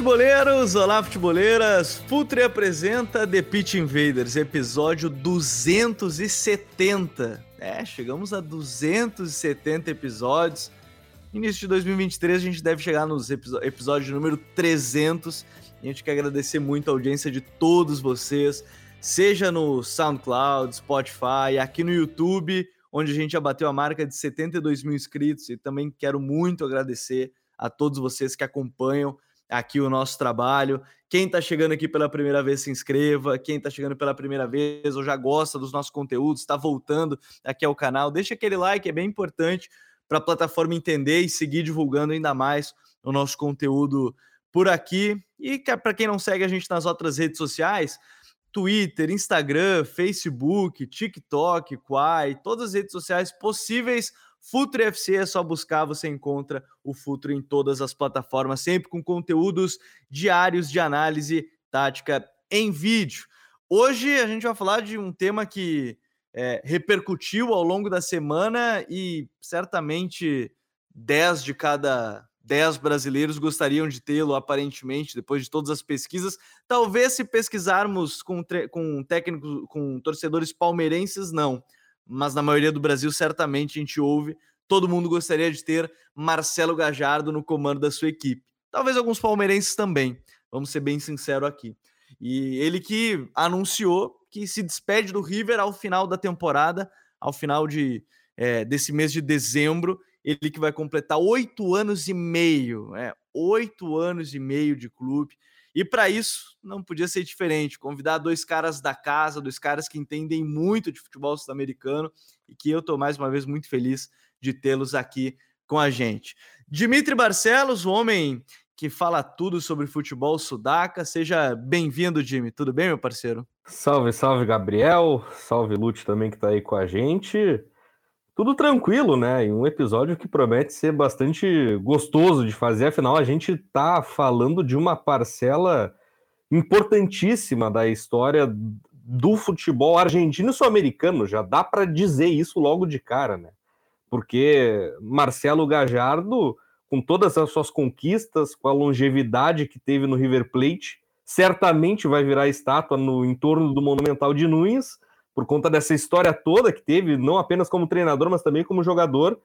Futeboleiros! Olá, futeboleiras! Futre apresenta The Pitch Invaders, episódio 270. É, chegamos a 270 episódios. Início de 2023 a gente deve chegar nos episódios número 300. A gente quer agradecer muito a audiência de todos vocês, seja no SoundCloud, Spotify, aqui no YouTube, onde a gente já bateu a marca de 72 mil inscritos. E também quero muito agradecer a todos vocês que acompanham aqui o nosso trabalho. Quem está chegando aqui pela primeira vez, se inscreva. Quem está chegando pela primeira vez ou já gosta dos nossos conteúdos, está voltando aqui ao canal, deixa aquele like, é bem importante para a plataforma entender e seguir divulgando ainda mais o nosso conteúdo por aqui. E para quem não segue a gente nas outras redes sociais, Twitter, Instagram, Facebook, TikTok, Quai, todas as redes sociais possíveis Futuro FC é só buscar, você encontra o Futuro em todas as plataformas, sempre com conteúdos diários de análise tática em vídeo. Hoje a gente vai falar de um tema que é, repercutiu ao longo da semana e certamente 10 de cada 10 brasileiros gostariam de tê-lo, aparentemente, depois de todas as pesquisas. Talvez se pesquisarmos com, com técnicos, com torcedores palmeirenses, não mas na maioria do Brasil certamente a gente ouve. Todo mundo gostaria de ter Marcelo Gajardo no comando da sua equipe. Talvez alguns palmeirenses também, vamos ser bem sinceros aqui. E ele que anunciou que se despede do River ao final da temporada, ao final de, é, desse mês de dezembro. Ele que vai completar oito anos e meio, é, oito anos e meio de clube. E para isso não podia ser diferente, convidar dois caras da casa, dois caras que entendem muito de futebol sul-americano e que eu estou mais uma vez muito feliz de tê-los aqui com a gente. Dimitri Barcelos, o homem que fala tudo sobre futebol sudaca. Seja bem-vindo, Jimmy. Tudo bem, meu parceiro? Salve, salve, Gabriel. Salve, Lute também que está aí com a gente tudo tranquilo, né? E um episódio que promete ser bastante gostoso de fazer, afinal, a gente tá falando de uma parcela importantíssima da história do futebol argentino e sul-americano, já dá para dizer isso logo de cara, né? Porque Marcelo Gajardo, com todas as suas conquistas, com a longevidade que teve no River Plate, certamente vai virar estátua no entorno do Monumental de Nunes por conta dessa história toda que teve, não apenas como treinador, mas também como jogador,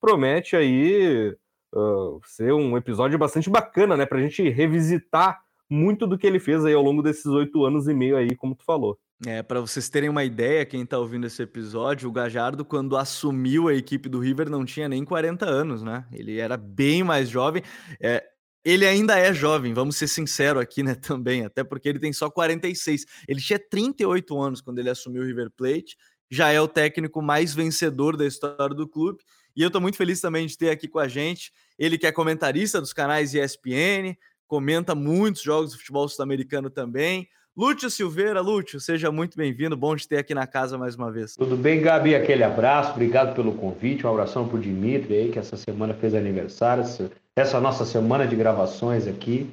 promete aí uh, ser um episódio bastante bacana, né? Para a gente revisitar muito do que ele fez aí ao longo desses oito anos e meio aí, como tu falou. É, para vocês terem uma ideia, quem está ouvindo esse episódio, o Gajardo, quando assumiu a equipe do River, não tinha nem 40 anos, né? Ele era bem mais jovem. É, ele ainda é jovem, vamos ser sinceros aqui, né, também, até porque ele tem só 46. Ele tinha 38 anos quando ele assumiu o River Plate, já é o técnico mais vencedor da história do clube, e eu estou muito feliz também de ter aqui com a gente, ele que é comentarista dos canais ESPN, comenta muitos jogos de futebol sul-americano também, Lúcio Silveira, Lúcio, seja muito bem-vindo, bom de ter aqui na casa mais uma vez. Tudo bem, Gabi? Aquele abraço, obrigado pelo convite, um abração o Dimitri aí, que essa semana fez aniversário, essa nossa semana de gravações aqui.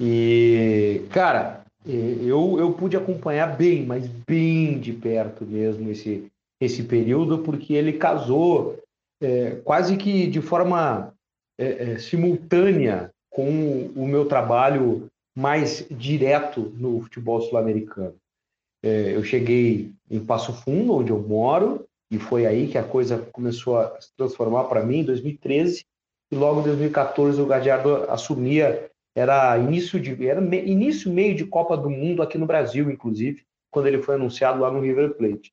E, cara, eu, eu pude acompanhar bem, mas bem de perto mesmo esse, esse período, porque ele casou é, quase que de forma é, é, simultânea com o meu trabalho mais direto no futebol sul-americano. É, eu cheguei em Passo Fundo, onde eu moro, e foi aí que a coisa começou a se transformar para mim, em 2013, e logo em 2014 o Gadiardo assumia, era início de era me, início meio de Copa do Mundo aqui no Brasil, inclusive, quando ele foi anunciado lá no River Plate.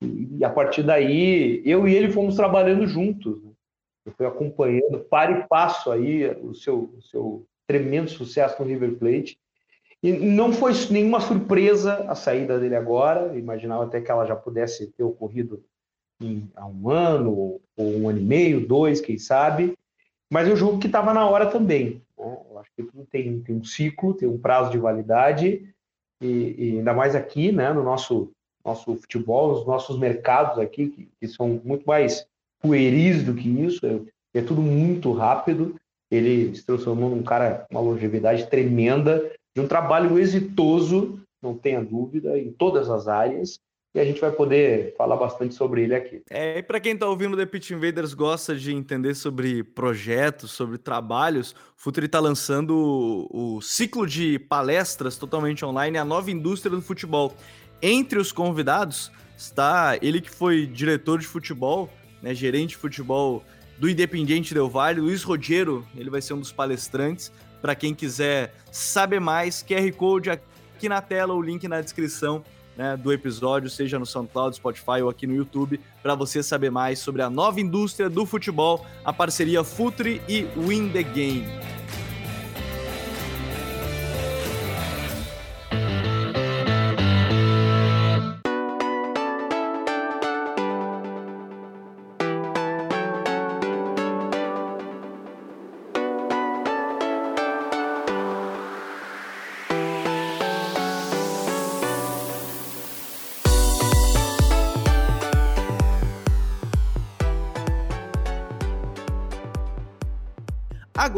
E, e a partir daí, eu e ele fomos trabalhando juntos. Né? Eu fui acompanhando para e passo aí o seu, o seu tremendo sucesso no River Plate. E não foi nenhuma surpresa a saída dele agora, imaginava até que ela já pudesse ter ocorrido em, há um ano, ou um ano e meio, dois, quem sabe, mas eu julgo que estava na hora também. Né? Eu acho que tudo tem, tem um ciclo, tem um prazo de validade, e, e ainda mais aqui, né, no nosso, nosso futebol, nos nossos mercados aqui, que, que são muito mais pueris do que isso, é, é tudo muito rápido. Ele se transformou num cara, uma longevidade tremenda, de um trabalho exitoso, não tenha dúvida, em todas as áreas, e a gente vai poder falar bastante sobre ele aqui. É, e para quem está ouvindo The Pitch Invaders gosta de entender sobre projetos, sobre trabalhos, o Futuri está lançando o, o, ciclo de palestras totalmente online, a nova indústria do futebol. Entre os convidados está ele que foi diretor de futebol, né, gerente de futebol do Independiente Del Valle, Luiz Rogero, ele vai ser um dos palestrantes. Para quem quiser saber mais, QR Code aqui na tela, o link na descrição né, do episódio, seja no SoundCloud, Spotify ou aqui no YouTube, para você saber mais sobre a nova indústria do futebol, a parceria Futre e Win the Game.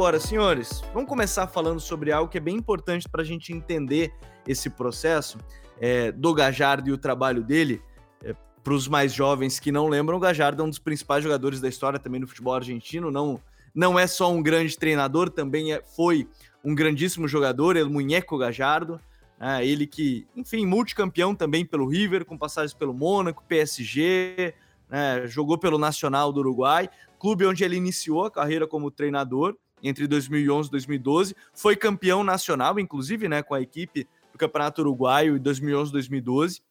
Agora, senhores, vamos começar falando sobre algo que é bem importante para a gente entender esse processo é, do Gajardo e o trabalho dele. É, para os mais jovens que não lembram, o Gajardo é um dos principais jogadores da história também no futebol argentino. Não, não é só um grande treinador, também é, foi um grandíssimo jogador, ele Munheco Gajardo. É, ele que, enfim, multicampeão também pelo River, com passagens pelo Mônaco, PSG, né, jogou pelo Nacional do Uruguai, clube onde ele iniciou a carreira como treinador entre 2011 e 2012. Foi campeão nacional, inclusive, né, com a equipe do Campeonato Uruguaio em 2011 2012.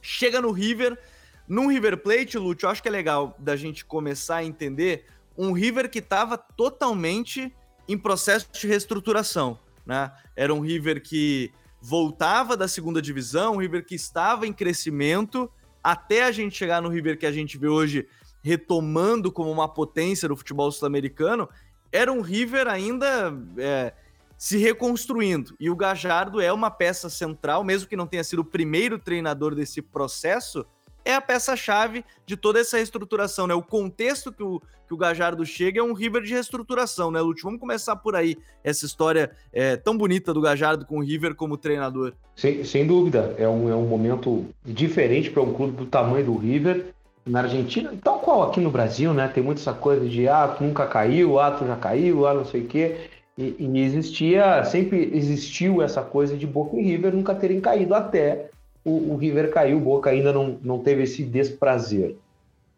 Chega no River, num River Plate, Lúcio, eu acho que é legal da gente começar a entender um River que estava totalmente em processo de reestruturação, né? Era um River que voltava da segunda divisão, um River que estava em crescimento, até a gente chegar no River que a gente vê hoje retomando como uma potência do futebol sul-americano, era um River ainda é, se reconstruindo. E o Gajardo é uma peça central, mesmo que não tenha sido o primeiro treinador desse processo, é a peça-chave de toda essa reestruturação, né? O contexto que o, que o Gajardo chega é um River de reestruturação, né, Lúcio? Vamos começar por aí, essa história é, tão bonita do Gajardo com o River como treinador. Sem, sem dúvida, é um, é um momento diferente para um clube do tamanho do River na Argentina, tal qual aqui no Brasil, né? Tem muito essa coisa de ah, tu nunca caiu, ah, tu já caiu, ah, não sei o quê. E, e existia, sempre existiu essa coisa de Boca e River nunca terem caído até o, o River caiu, o Boca ainda não, não teve esse desprazer.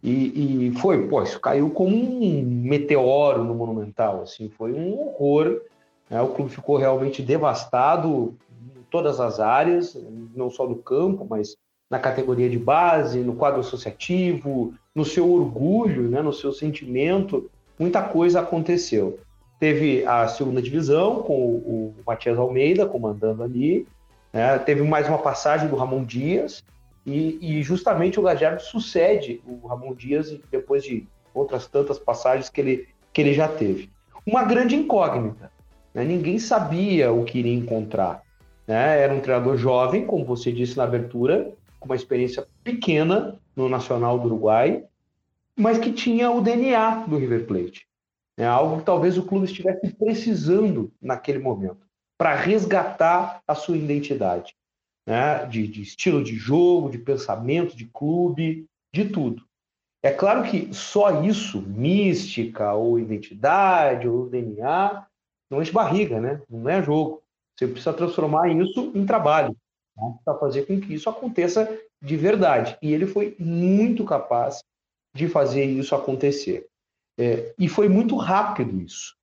E, e, foi, pô, isso caiu como um meteoro no Monumental, assim, foi um horror. Né? O clube ficou realmente devastado em todas as áreas, não só do campo, mas na categoria de base, no quadro associativo, no seu orgulho, né, no seu sentimento, muita coisa aconteceu. Teve a segunda divisão com o, Matias Almeida comandando ali, né, teve mais uma passagem do Ramon Dias, e, e justamente o Gajardo sucede o Ramon Dias depois de outras tantas passagens que ele, que ele já teve. Uma grande incógnita. Né? Ninguém sabia o que iria encontrar. Né? Era um treinador jovem, como você disse na abertura, com uma experiência pequena no Nacional do Uruguai, mas que tinha o DNA do River Plate. É algo que talvez o clube estivesse precisando naquele momento, para resgatar a sua identidade, né? de, de estilo de jogo, de pensamento, de clube, de tudo. É claro que só isso, mística ou identidade ou DNA, não enche barriga, né? Não é jogo. Você precisa transformar isso em trabalho né, para fazer com que isso aconteça de verdade. E ele foi muito capaz de fazer isso acontecer. É, e foi muito rápido isso,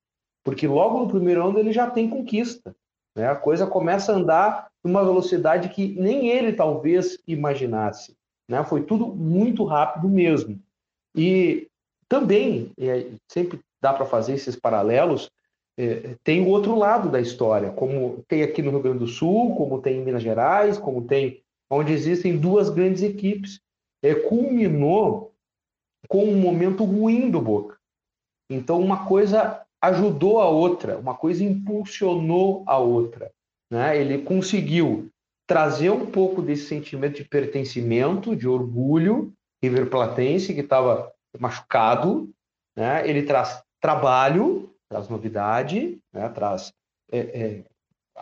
porque logo no primeiro ano ele já tem conquista. Né? A coisa começa a andar numa velocidade que nem ele talvez imaginasse. Né? Foi tudo muito rápido mesmo. E também, é, sempre dá para fazer esses paralelos, tem o outro lado da história, como tem aqui no Rio Grande do Sul, como tem em Minas Gerais, como tem onde existem duas grandes equipes. É, culminou com um momento ruim do Boca. Então, uma coisa ajudou a outra, uma coisa impulsionou a outra. Né? Ele conseguiu trazer um pouco desse sentimento de pertencimento, de orgulho, River Platense, que estava machucado. Né? Ele traz trabalho, traz novidade, né? traz é, é,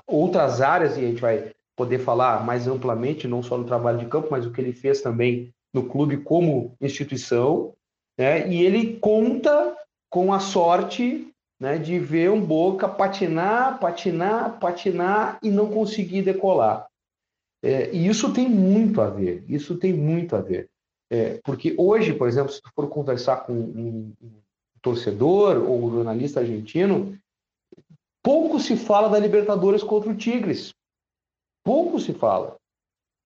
outras áreas, e a gente vai poder falar mais amplamente, não só no trabalho de campo, mas o que ele fez também no clube como instituição. Né? E ele conta com a sorte né, de ver um Boca patinar, patinar, patinar e não conseguir decolar. É, e isso tem muito a ver, isso tem muito a ver. É, porque hoje, por exemplo, se tu for conversar com um, um torcedor ou jornalista argentino, pouco se fala da Libertadores contra o Tigres. Pouco se fala.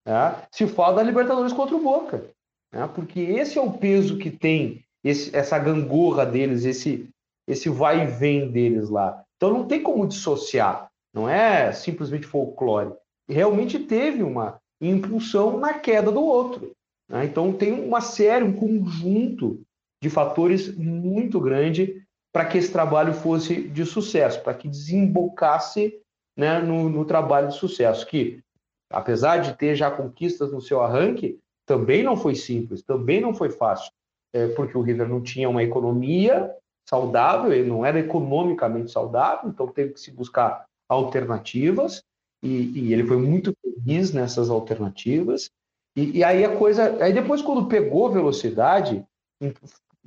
Né? Se fala da Libertadores contra o Boca. Né? Porque esse é o peso que tem esse, essa gangorra deles, esse, esse vai e vem deles lá. Então não tem como dissociar, não é simplesmente folclore. Realmente teve uma impulsão na queda do outro. Né? Então tem uma série, um conjunto de fatores muito grande para que esse trabalho fosse de sucesso, para que desembocasse né, no, no trabalho de sucesso, que apesar de ter já conquistas no seu arranque, também não foi simples, também não foi fácil é, porque o River não tinha uma economia saudável, ele não era economicamente saudável, então teve que se buscar alternativas, e, e ele foi muito feliz nessas alternativas. E, e, aí a coisa. Aí depois, quando pegou velocidade,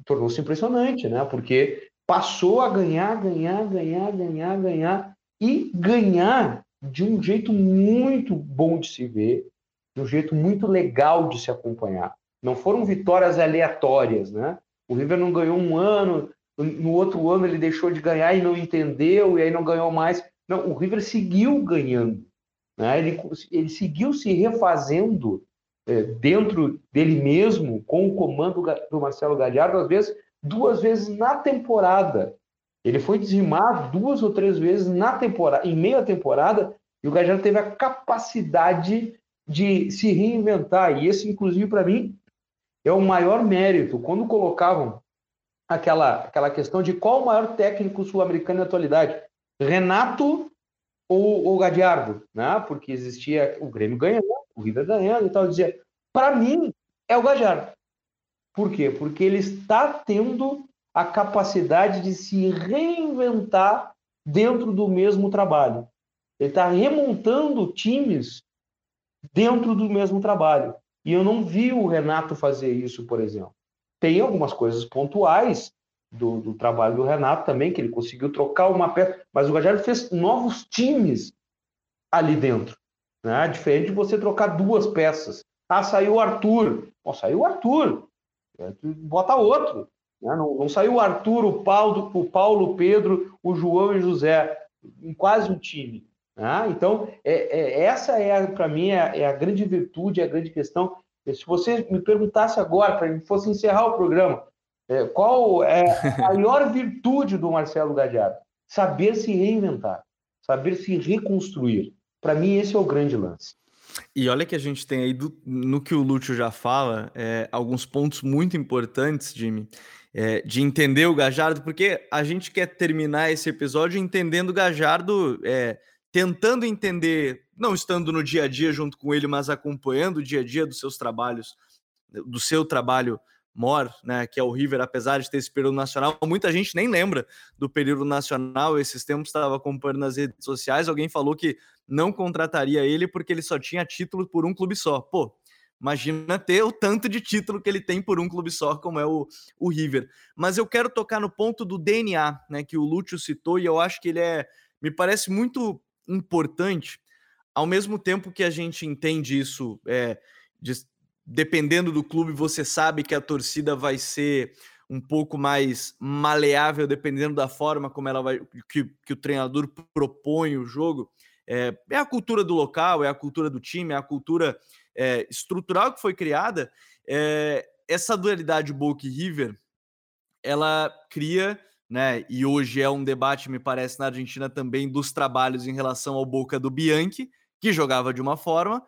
tornou-se impressionante, né? Porque passou a ganhar, ganhar, ganhar, ganhar, ganhar, e ganhar de um jeito muito bom de se ver, de um jeito muito legal de se acompanhar. Não foram vitórias aleatórias, né? O River não ganhou um ano, no outro ano ele deixou de ganhar e não entendeu, e aí não ganhou mais. Não, o River seguiu ganhando. Né? Ele, ele seguiu se refazendo é, dentro dele mesmo, com o comando do Marcelo Galhardo, às vezes duas vezes na temporada. Ele foi dizimado duas ou três vezes na temporada, em meio à temporada, e o Galhardo teve a capacidade de se reinventar. E esse, inclusive, para mim, é o maior mérito. Quando colocavam aquela, aquela questão de qual o maior técnico sul-americano na atualidade, Renato ou, ou Gadiardo, né? porque existia o Grêmio ganhando, River ganhando e tal, dizia, para mim é o Gadiardo. Por quê? Porque ele está tendo a capacidade de se reinventar dentro do mesmo trabalho. Ele está remontando times dentro do mesmo trabalho. E eu não vi o Renato fazer isso, por exemplo. Tem algumas coisas pontuais do, do trabalho do Renato também, que ele conseguiu trocar uma peça, mas o Gajardo fez novos times ali dentro. Né? Diferente de você trocar duas peças. Ah, saiu o Arthur. Pô, saiu o Arthur. Bota outro. Né? Não, não, saiu o Arthur, o Paulo, o Paulo, o Pedro, o João e o José. Em quase um time. Ah, então, é, é, essa é, para mim, é, é, a grande virtude, é a grande questão. Se você me perguntasse agora, para fosse encerrar o programa, é, qual é a maior virtude do Marcelo Gadiardo? Saber se reinventar, saber se reconstruir. Para mim, esse é o grande lance. E olha que a gente tem aí, do, no que o Lúcio já fala, é, alguns pontos muito importantes, Jimmy, é, de entender o Gajardo, porque a gente quer terminar esse episódio entendendo o Gajardo é, tentando entender, não estando no dia a dia junto com ele, mas acompanhando o dia a dia dos seus trabalhos, do seu trabalho mor, né, que é o River, apesar de ter esse período nacional, muita gente nem lembra do período nacional. Esses tempos estava acompanhando nas redes sociais, alguém falou que não contrataria ele porque ele só tinha título por um clube só. Pô, imagina ter o tanto de título que ele tem por um clube só, como é o, o River. Mas eu quero tocar no ponto do DNA, né, que o Lúcio citou, e eu acho que ele é, me parece muito importante, ao mesmo tempo que a gente entende isso, é, de, dependendo do clube, você sabe que a torcida vai ser um pouco mais maleável, dependendo da forma como ela vai, que, que o treinador propõe o jogo. É, é, a cultura do local, é a cultura do time, é a cultura é, estrutural que foi criada. É, essa dualidade Boca e River, ela cria né? E hoje é um debate, me parece, na Argentina também dos trabalhos em relação ao Boca do Bianchi, que jogava de uma forma,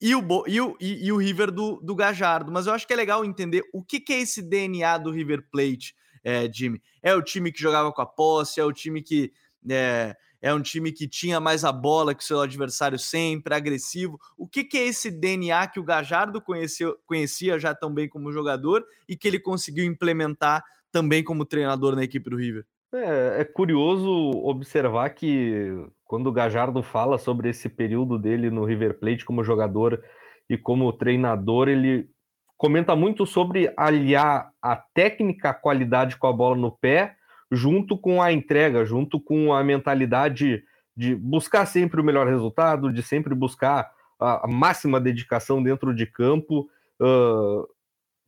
e o, e o, e, o River do, do Gajardo. Mas eu acho que é legal entender o que, que é esse DNA do River Plate, é, Jimmy. É o time que jogava com a posse, é o time que é, é um time que tinha mais a bola que o seu adversário sempre, agressivo. O que, que é esse DNA que o Gajardo conheceu, conhecia já tão bem como jogador e que ele conseguiu implementar também como treinador na equipe do River? É, é curioso observar que quando o Gajardo fala sobre esse período dele no River Plate como jogador e como treinador, ele comenta muito sobre aliar a técnica, a qualidade com a bola no pé, junto com a entrega, junto com a mentalidade de buscar sempre o melhor resultado, de sempre buscar a, máxima dedicação dentro de campo. Uh,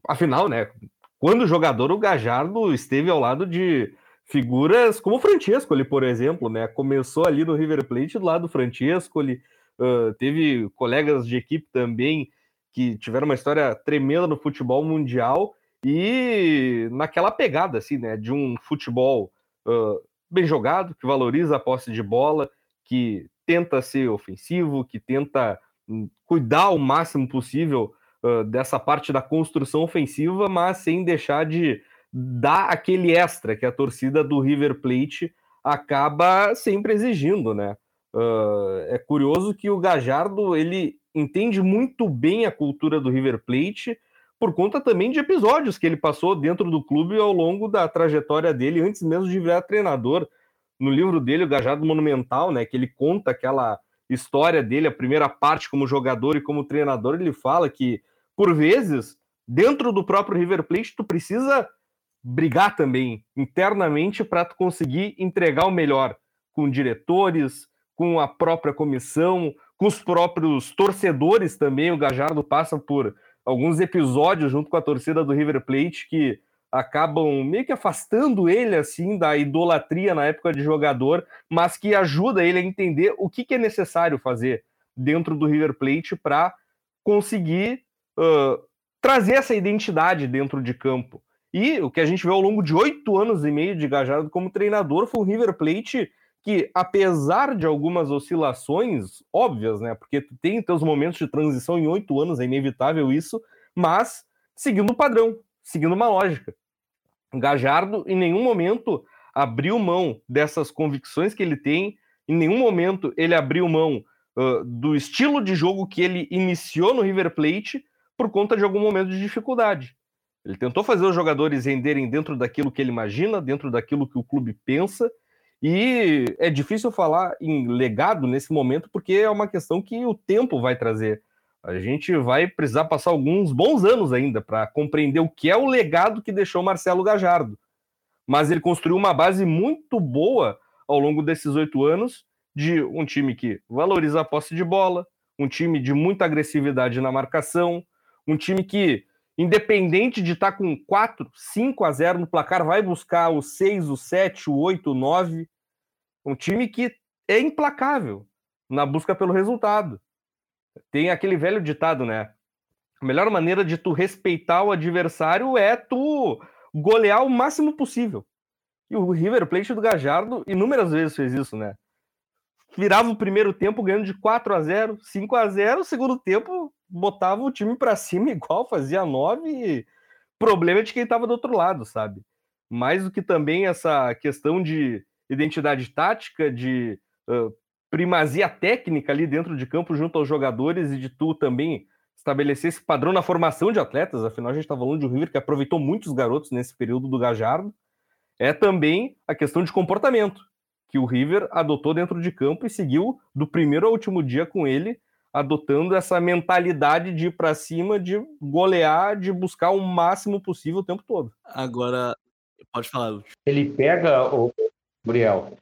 afinal, né? Quando jogador, o Gajardo esteve ao lado de figuras como o Francesco, ali, por exemplo, né? Começou ali no River Plate do lado do Francesco, ele uh, teve colegas de equipe também que tiveram uma história tremenda no futebol mundial e naquela pegada, assim, né? De um futebol uh, bem jogado, que valoriza a posse de bola, que tenta ser ofensivo, que tenta hum, cuidar o máximo possível uh, dessa parte da construção ofensiva, mas sem deixar de dá aquele extra que a torcida do River Plate acaba sempre exigindo, né? Uh, é curioso que o Gajardo ele entende muito bem a cultura do River Plate por conta também de episódios que ele passou dentro do clube ao longo da trajetória dele antes mesmo de virar treinador. No livro dele, o Gajardo Monumental, né, que ele conta aquela história dele, a primeira parte como jogador e como treinador, ele fala que por vezes dentro do próprio River Plate tu precisa brigar também internamente para tu conseguir entregar o melhor com diretores, com a própria comissão, com os próprios torcedores também. O Gajardo passa por alguns episódios junto com a torcida do River Plate que acabam meio que afastando ele assim da idolatria na época de jogador, mas que ajuda ele a entender o que, que é necessário fazer dentro do River Plate para conseguir uh, trazer essa identidade dentro de campo. E o que a gente vê ao longo de oito anos e meio de Gajardo como treinador foi o River Plate que, apesar de algumas oscilações óbvias, né? Porque tu tem teus momentos de transição em oito anos, é inevitável isso, mas seguindo o padrão, seguindo uma lógica. Gajardo, em nenhum momento, abriu mão dessas convicções que ele tem, em nenhum momento ele abriu mão uh, do estilo de jogo que ele iniciou no River Plate por conta de algum momento de dificuldade. Ele tentou fazer os jogadores renderem dentro daquilo que ele imagina, dentro daquilo que o clube pensa, e é difícil falar em legado nesse momento, porque é uma questão que o tempo vai trazer. A gente vai precisar passar alguns bons anos ainda para compreender o que é o legado que deixou Marcelo Gajardo. Mas ele construiu uma base muito boa ao longo desses oito anos de um time que valoriza a posse de bola, um time de muita agressividade na marcação, um time que independente de estar tá com 4, 5 a 0 no placar, vai buscar o 6, o 7, o 8, o 9. Um time que é implacável na busca pelo resultado. Tem aquele velho ditado, né? A melhor maneira de tu respeitar o adversário é tu golear o máximo possível. E o River Plate do Gajardo inúmeras vezes fez isso, né? Virava o primeiro tempo ganhando de 4 a 0, 5 a 0, segundo tempo botava o time para cima igual, fazia nove. Problema é de quem estava do outro lado, sabe? Mais do que também essa questão de identidade tática, de uh, primazia técnica ali dentro de campo junto aos jogadores e de tu também estabelecer esse padrão na formação de atletas, afinal a gente está falando de um River que aproveitou muitos garotos nesse período do Gajardo, é também a questão de comportamento que o River adotou dentro de campo e seguiu do primeiro ao último dia com ele adotando essa mentalidade de ir para cima, de golear, de buscar o máximo possível o tempo todo. Agora, pode falar. Ele pega, o Gabriel,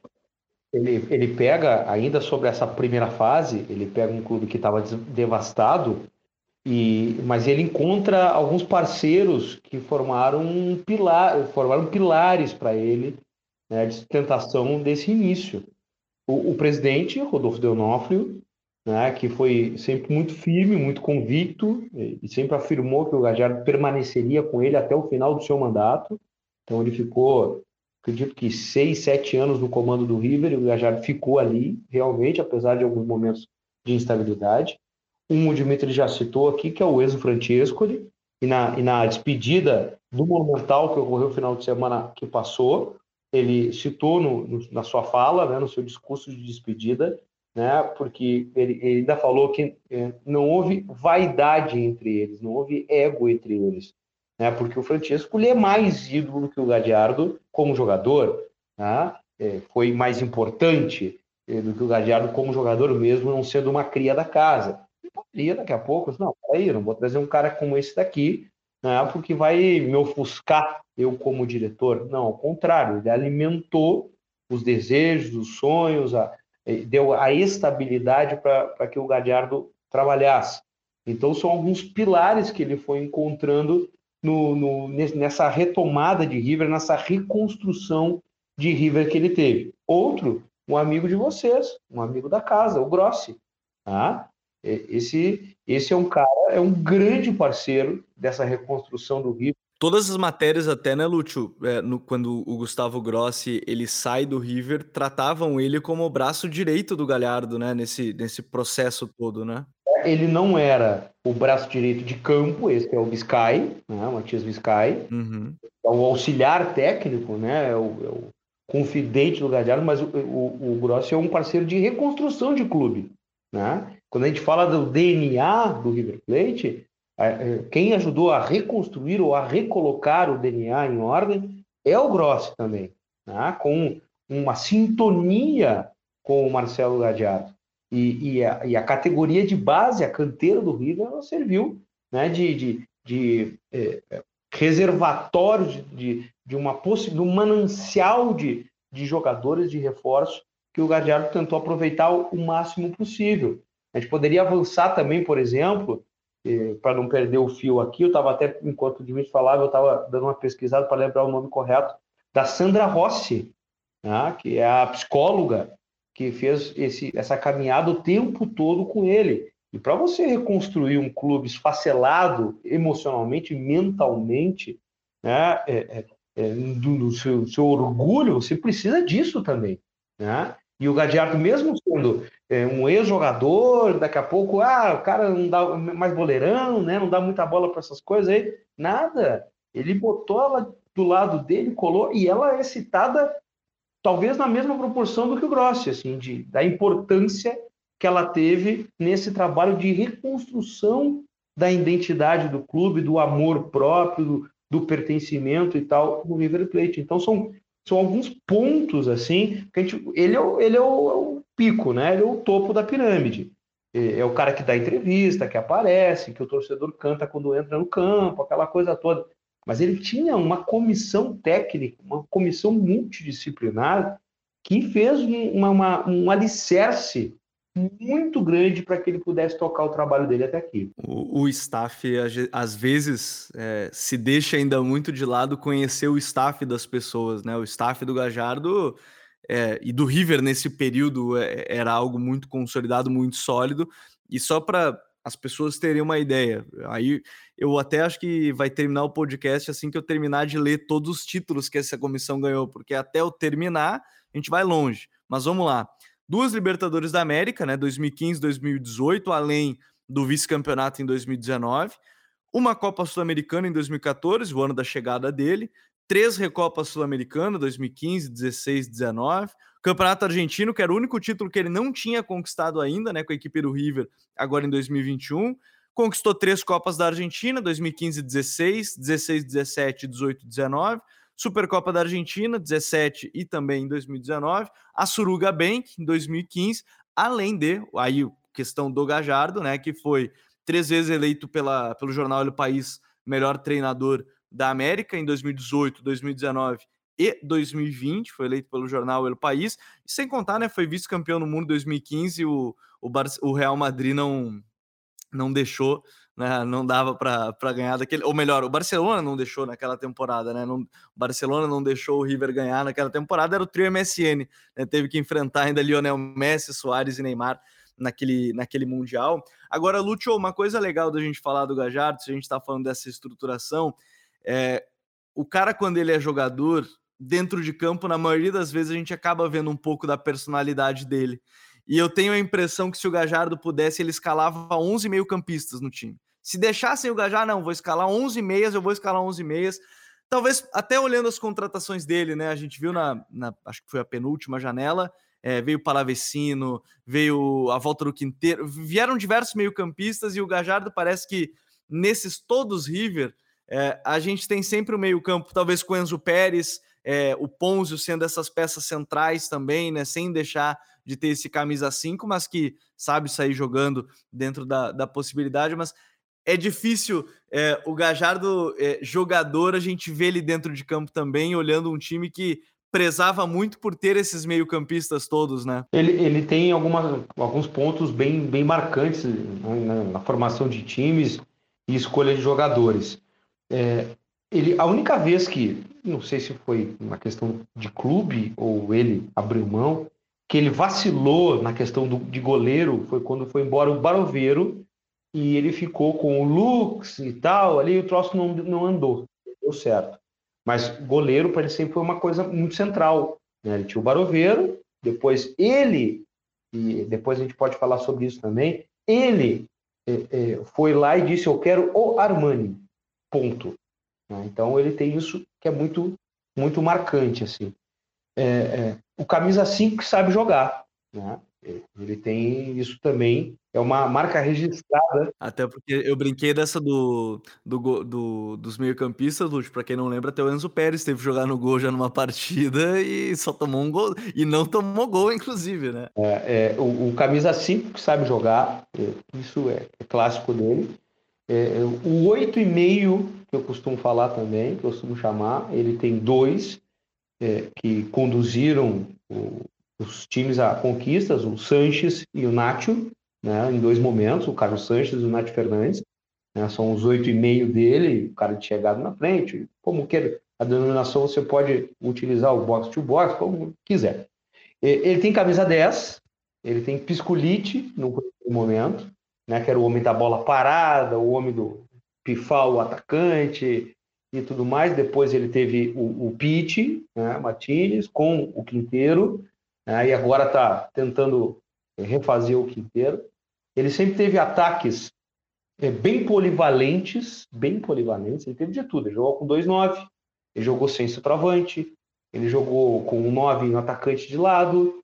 ele, ele pega, ainda sobre essa primeira fase, ele pega um clube que estava devastado, e, mas ele encontra alguns parceiros que formaram um pilar, formaram pilares para ele né, de sustentação desse início. O, o presidente, Rodolfo Deonófrio, né, que foi sempre muito firme, muito convicto e sempre afirmou que o Gajardo permaneceria com ele até o final do seu mandato. Então ele ficou, acredito que seis, sete anos no comando do River e o Gajardo ficou ali realmente, apesar de alguns momentos de instabilidade. Um o Dimitri já citou aqui, que é o Enzo Francescoli, e na, e na despedida do Monumental que ocorreu no final de semana que passou, ele citou no, no, na sua fala, né, no seu discurso de despedida, né, porque ele, ele ainda falou que é, não houve vaidade entre eles, não houve ego entre eles, né, porque o Francesco ele é mais ídolo que o Gadiardo como jogador, né, é, foi mais importante é, do que o Gadiardo como jogador mesmo, não sendo uma cria da casa. E poderia daqui a pouco, não, peraí, não vou trazer um cara como esse daqui, né, porque vai me ofuscar eu como diretor. Não, ao contrário, ele alimentou os desejos, os sonhos, a, deu a estabilidade para que o Gadiardo trabalhasse. Então, são alguns pilares que ele foi encontrando no, no, nessa retomada de River, nessa reconstrução de River que ele teve. Outro, um amigo de vocês, um amigo da casa, o Grossi. Tá? Esse, esse é um cara, é um grande parceiro dessa reconstrução do River. Todas as matérias até, né, Lúcio, é, no, quando o Gustavo Grossi ele sai do River, tratavam ele como o braço direito do Galhardo, né, nesse, nesse processo todo, né? Ele não era o braço direito de campo, esse é o Biscay, né, o Matias Biscay, uhum. é o auxiliar técnico, né, é o, é o confidente do Galhardo, mas o, o, o Grossi é um parceiro de reconstrução de clube, né? Quando a gente fala do DNA do River Plate, quem ajudou a reconstruir ou a recolocar o DNA em ordem é o Grossi também, né? com uma sintonia com o Marcelo Gadiardo. E, e, a, e, a, categoria de base, a canteira do River, ela serviu né, de, de, de é, reservatório de, de, uma um manancial de, de jogadores de reforço que o Gadiardo tentou aproveitar o, o máximo possível. A gente poderia avançar também, por exemplo, para não perder o fio aqui, eu estava até, enquanto o Dimitri falava, eu estava dando uma pesquisada para lembrar o nome correto, da Sandra Rossi, né, que é a psicóloga que fez esse, essa caminhada o tempo todo com ele. E para você reconstruir um clube esfacelado emocionalmente, mentalmente, né, é, é, é, do, do seu, seu, orgulho, você precisa disso também. Né? E o Gadiardo, mesmo sendo é, um ex-jogador, daqui a pouco, ah, o cara não dá mais boleirão, né? Não dá muita bola para essas coisas aí. Nada. Ele botou ela do lado dele, colou, e ela é citada talvez na mesma proporção do que o Grossi, assim, de, da importância que ela teve nesse trabalho de reconstrução da identidade do clube, do amor próprio, do, do pertencimento e tal no River Plate. Então são são alguns pontos assim que a gente, ele é, o, ele é o, é o pico, né? Ele é o topo da pirâmide. É, é o cara que dá entrevista, que aparece, que o torcedor canta quando entra no campo, aquela coisa toda. Mas ele tinha uma comissão técnica, uma comissão multidisciplinar que fez uma, uma, um alicerce muito grande para que ele pudesse tocar o trabalho dele até aqui. O, o staff, às vezes, é, se deixa ainda muito de lado conhecer o staff das pessoas, né? O staff do Gajardo é, e do River nesse período é, era algo muito consolidado, muito sólido. E só para as pessoas terem uma ideia, aí eu até acho que vai terminar o podcast assim que eu terminar de ler todos os títulos que essa comissão ganhou, porque até eu terminar a gente vai longe. Mas vamos lá duas Libertadores da América, né, 2015, 2018, além do vice-campeonato em 2019, uma Copa Sul-Americana em 2014, o ano da chegada dele, três Recopas Sul-Americana, 2015, 16, 19, Campeonato Argentino, que era o único título que ele não tinha conquistado ainda, né, com a equipe do River, agora em 2021, conquistou três Copas da Argentina, 2015, 16, 16, 17, 18, 19, Supercopa da Argentina, 17 e também em 2019, a Suruga Bank em 2015, além de, aí questão do Gajardo, né, que foi três vezes eleito pela, pelo jornal El País melhor treinador da América em 2018, 2019 e 2020, foi eleito pelo jornal El País, e sem contar, né, foi vice-campeão no mundo em 2015, o, o, Bar o Real Madrid não, não deixou né? Não dava para ganhar daquele. Ou melhor, o Barcelona não deixou naquela temporada, né? Não, o Barcelona não deixou o River ganhar naquela temporada, era o trio MSN, né? Teve que enfrentar ainda Lionel Messi, Soares e Neymar naquele, naquele Mundial. Agora, Lúcio, uma coisa legal da gente falar do Gajardo, se a gente está falando dessa estruturação, é o cara, quando ele é jogador, dentro de campo, na maioria das vezes a gente acaba vendo um pouco da personalidade dele. E eu tenho a impressão que se o Gajardo pudesse, ele escalava 11 meio-campistas no time. Se deixassem o Gajardo, não, vou escalar 11 meias, eu vou escalar 11 meias. Talvez até olhando as contratações dele, né? A gente viu na, na acho que foi a penúltima janela, é, veio o Palavecino, veio a volta do Quinteiro, vieram diversos meio-campistas e o Gajardo parece que nesses todos River, é, a gente tem sempre o meio-campo, talvez com o Enzo Pérez, é, o Ponzio sendo essas peças centrais também, né? Sem deixar de ter esse camisa 5, mas que sabe sair jogando dentro da, da possibilidade, mas é difícil é, o Gajardo é, jogador, a gente vê ele dentro de campo também, olhando um time que prezava muito por ter esses meio-campistas todos, né? Ele, ele tem algumas, alguns pontos bem, bem marcantes né, na, na formação de times e escolha de jogadores. É, ele, a única vez que, não sei se foi uma questão de clube ou ele abriu mão, que ele vacilou na questão do, de goleiro foi quando foi embora o Baroveiro e ele ficou com o Lux e tal, ali o troço não, não andou, deu certo. Mas goleiro para ele sempre foi uma coisa muito central. Né? Ele tinha o Baroveiro, depois ele, e depois a gente pode falar sobre isso também, ele é, é, foi lá e disse: Eu quero o Armani. Ponto. Né? Então ele tem isso que é muito, muito marcante. assim. É, é o camisa 5 que sabe jogar. Né? Ele tem isso também, é uma marca registrada. Até porque eu brinquei dessa do, do, do dos meio-campistas, Lúcio. Para quem não lembra, até o Enzo Pérez teve que jogar no gol já numa partida e só tomou um gol. E não tomou gol, inclusive, né? É, é o, o, camisa 5 que sabe jogar, é, isso é, é clássico dele. É, é o 8,5, que eu costumo falar também, que eu costumo chamar, ele tem dois é, que conduziram o, os times a conquistas, o Sanches e o Nacho, né, em dois momentos, o Carlos Sanches e o Nath Fernandes, né, são os oito e meio dele, o cara de chegada na frente, como queira, a denominação você pode utilizar o box to box, como quiser. Ele tem camisa 10, ele tem pisculite no momento, né, que era o homem da bola parada, o homem do pifar o atacante e tudo mais. Depois ele teve o, o Pitt, né, com o Quinteiro, né, e agora está tentando refazer o Quinteiro. Ele sempre teve ataques é, bem polivalentes, bem polivalentes, ele teve de tudo. Ele jogou com 2-9, ele jogou sem centroavante, ele jogou com um 9 no atacante de lado.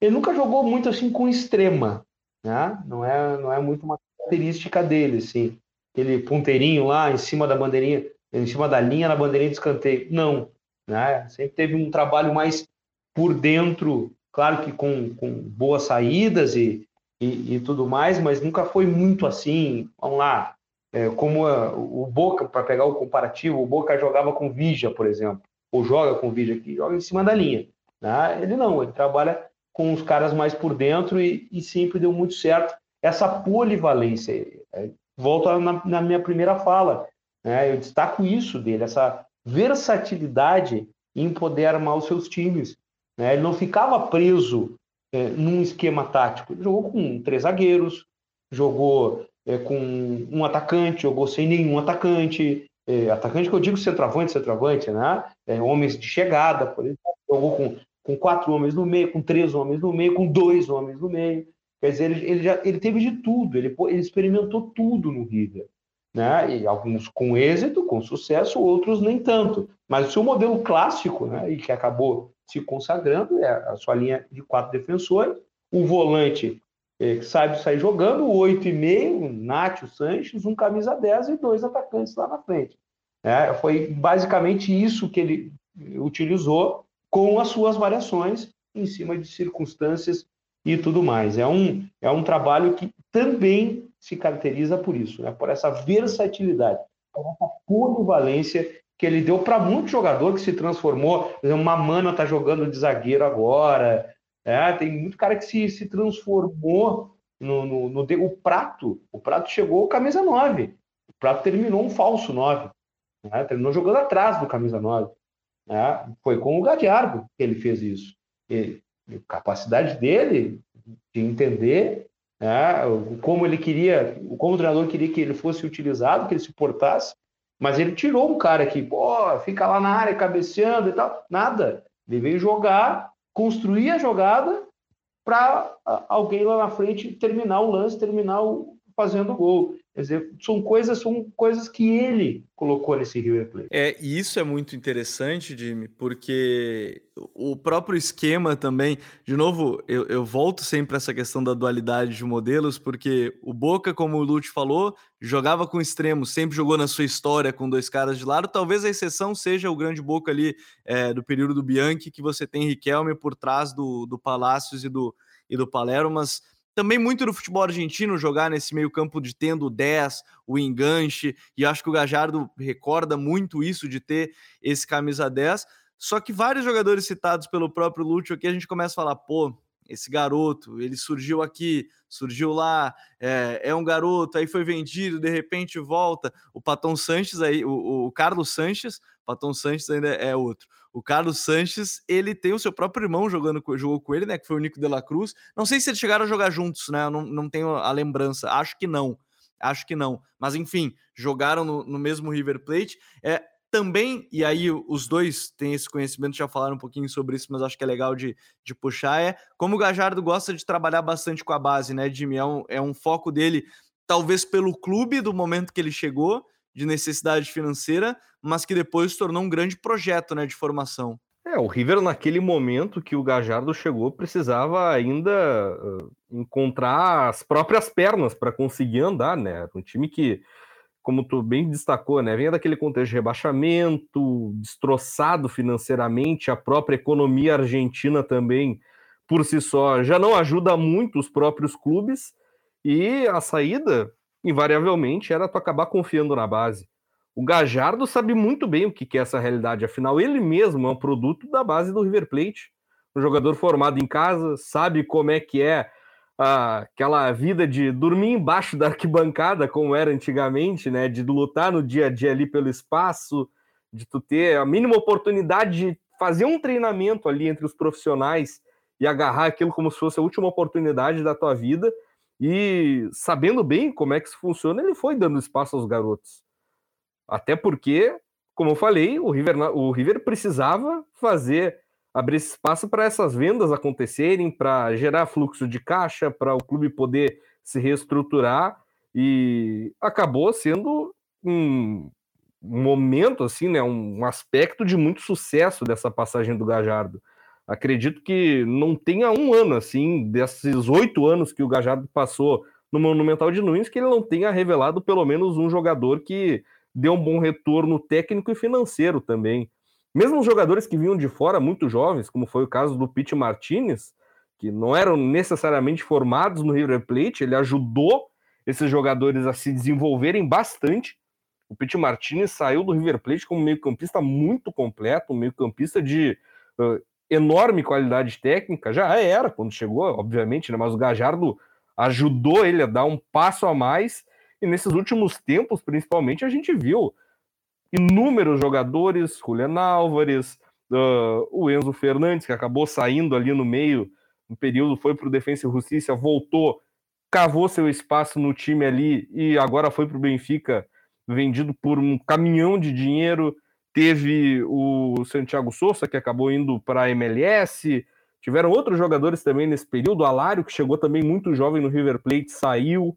Ele nunca jogou muito assim com extrema, né? Não é, não é muito uma característica dele, assim. Aquele ponteirinho lá em cima da bandeirinha, em cima da linha na bandeirinha de escanteio. Não, né? Sempre teve um trabalho mais por dentro claro que com, com boas saídas e, e, e tudo mais, mas nunca foi muito assim, vamos lá, é, como a, o Boca, para pegar o comparativo, o Boca jogava com Vigia, por exemplo, ou joga com Vigia aqui, joga em cima da linha. Né? Ele não, ele trabalha com os caras mais por dentro e, e sempre deu muito certo essa polivalência. É, volto na, na minha primeira fala, né? eu destaco isso dele, essa versatilidade em poder armar os seus times. Né? Ele não ficava preso é, num esquema tático. Ele jogou com três zagueiros, jogou é, com um atacante, jogou sem nenhum atacante. É, atacante que eu digo centroavante, centroavante, né? É, homens de chegada, por exemplo. Jogou com, com quatro homens no meio, com três homens no meio, com dois homens no meio. Quer dizer, ele, ele, já, ele teve de tudo, ele, ele experimentou tudo no River. Né? E alguns com êxito, com sucesso, outros nem tanto. Mas o seu modelo clássico, né? e que acabou se consagrando, é a sua linha de quatro defensores, o volante é, que sabe sair jogando, o oito e meio, o Nacho Sanches, um camisa 10 e dois atacantes lá na frente. É, foi basicamente isso que ele utilizou com as suas variações em cima de circunstâncias e tudo mais. É um, é um trabalho que também se caracteriza por isso, né? por essa versatilidade, por essa polivalência que ele deu para muito jogador que se transformou. Por exemplo, Mamana está jogando de zagueiro agora. É, tem muito cara que se, se transformou no, no, no, O Prato, o Prato chegou camisa 9. O Prato terminou um falso 9. Né? Terminou jogando atrás do camisa 9. Né? Foi com o Gadiardo que ele fez isso. E, capacidade dele de entender né, como ele queria, como o treinador queria que ele fosse utilizado, que ele se portasse, mas ele tirou um cara que, pô, fica lá na área cabeceando e tal. Nada. Ele veio jogar, construir a jogada para alguém lá na frente terminar o lance, terminar o, fazendo o gol. Quer dizer, são coisas, são coisas que ele colocou nesse River Plate. É, e isso é muito interessante, Jimmy, porque o próprio esquema também, de novo, eu, eu volto sempre a essa questão da dualidade de modelos, porque o Boca, como o Lute falou, jogava com extremos, sempre jogou na sua história com dois caras de lado. Talvez a exceção seja o grande Boca ali é, do período do Bianchi, que você tem Riquelme por trás do, do Palácios e do, e do Palermo, mas também muito do futebol argentino jogar nesse meio campo de tendo o 10, o enganche, e acho que o Gajardo recorda muito isso de ter esse camisa 10. Só que vários jogadores citados pelo próprio Lúcio aqui, a gente começa a falar, pô, esse garoto, ele surgiu aqui, surgiu lá, é, é, um garoto, aí foi vendido, de repente volta. O Patão Sanches aí, o, o Carlos Sanches, Patão Sanches ainda é outro. O Carlos Sanches, ele tem o seu próprio irmão jogando jogou com ele, né? Que foi o Nico de la Cruz. Não sei se eles chegaram a jogar juntos, né? Eu não, não tenho a lembrança. Acho que não. Acho que não. Mas enfim, jogaram no, no mesmo River Plate. É, também, e aí os dois têm esse conhecimento, já falaram um pouquinho sobre isso, mas acho que é legal de, de puxar, é como o Gajardo gosta de trabalhar bastante com a base, né, Jimmy? É um, é um foco dele, talvez pelo clube do momento que ele chegou, de necessidade financeira, mas que depois se tornou um grande projeto né, de formação. É, o River naquele momento que o Gajardo chegou precisava ainda uh, encontrar as próprias pernas para conseguir andar, né? Um time que, como tu bem destacou, né, vinha daquele contexto de rebaixamento, destroçado financeiramente, a própria economia argentina também por si só já não ajuda muito os próprios clubes e a saída invariavelmente era tu acabar confiando na base. O Gajardo sabe muito bem o que é essa realidade, afinal, ele mesmo é um produto da base do River Plate. Um jogador formado em casa, sabe como é que é aquela vida de dormir embaixo da arquibancada, como era antigamente, né? De lutar no dia a dia ali pelo espaço, de tu ter a mínima oportunidade de fazer um treinamento ali entre os profissionais e agarrar aquilo como se fosse a última oportunidade da tua vida e sabendo bem como é que isso funciona, ele foi dando espaço aos garotos. Até porque, como eu falei, o River, o River precisava fazer abrir espaço para essas vendas acontecerem, para gerar fluxo de caixa, para o clube poder se reestruturar e acabou sendo um momento assim, né, um aspecto de muito sucesso dessa passagem do Gajardo acredito que não tenha um ano, assim, desses oito anos que o Gajardo passou no Monumental de Nunes, que ele não tenha revelado pelo menos um jogador que deu um bom retorno técnico e financeiro também. Mesmo os jogadores que vinham de fora, muito jovens, como foi o caso do Pete Martinez, que não eram necessariamente formados no River Plate, ele ajudou esses jogadores a se desenvolverem bastante. O Pete Martinez saiu do River Plate como meio-campista muito completo, um meio-campista de uh, enorme qualidade técnica, já era quando chegou, obviamente, né? mas o Gajardo ajudou ele a dar um passo a mais, e nesses últimos tempos, principalmente, a gente viu inúmeros jogadores, Julian Álvares, uh, o Enzo Fernandes, que acabou saindo ali no meio, no período, foi para o Defensa e Justiça, voltou, cavou seu espaço no time ali e agora foi para o Benfica, vendido por um caminhão de dinheiro. Teve o Santiago Souza, que acabou indo para a MLS. Tiveram outros jogadores também nesse período. O Alário, que chegou também muito jovem no River Plate, saiu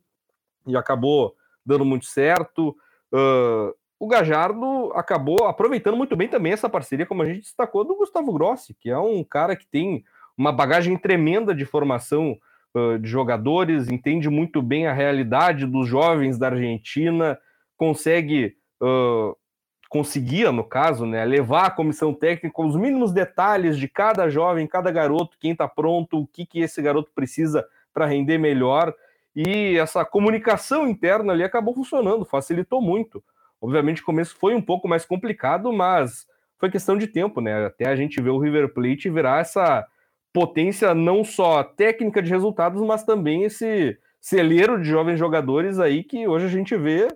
e acabou dando muito certo. Uh, o Gajardo acabou aproveitando muito bem também essa parceria, como a gente destacou, do Gustavo Grossi, que é um cara que tem uma bagagem tremenda de formação uh, de jogadores, entende muito bem a realidade dos jovens da Argentina, consegue uh, conseguia, no caso, né, levar a comissão técnica os mínimos detalhes de cada jovem, cada garoto, quem está pronto, o que, que esse garoto precisa para render melhor. E essa comunicação interna ali acabou funcionando, facilitou muito. Obviamente, o começo foi um pouco mais complicado, mas foi questão de tempo, né? Até a gente ver o River Plate virar essa potência não só técnica de resultados, mas também esse celeiro de jovens jogadores aí que hoje a gente vê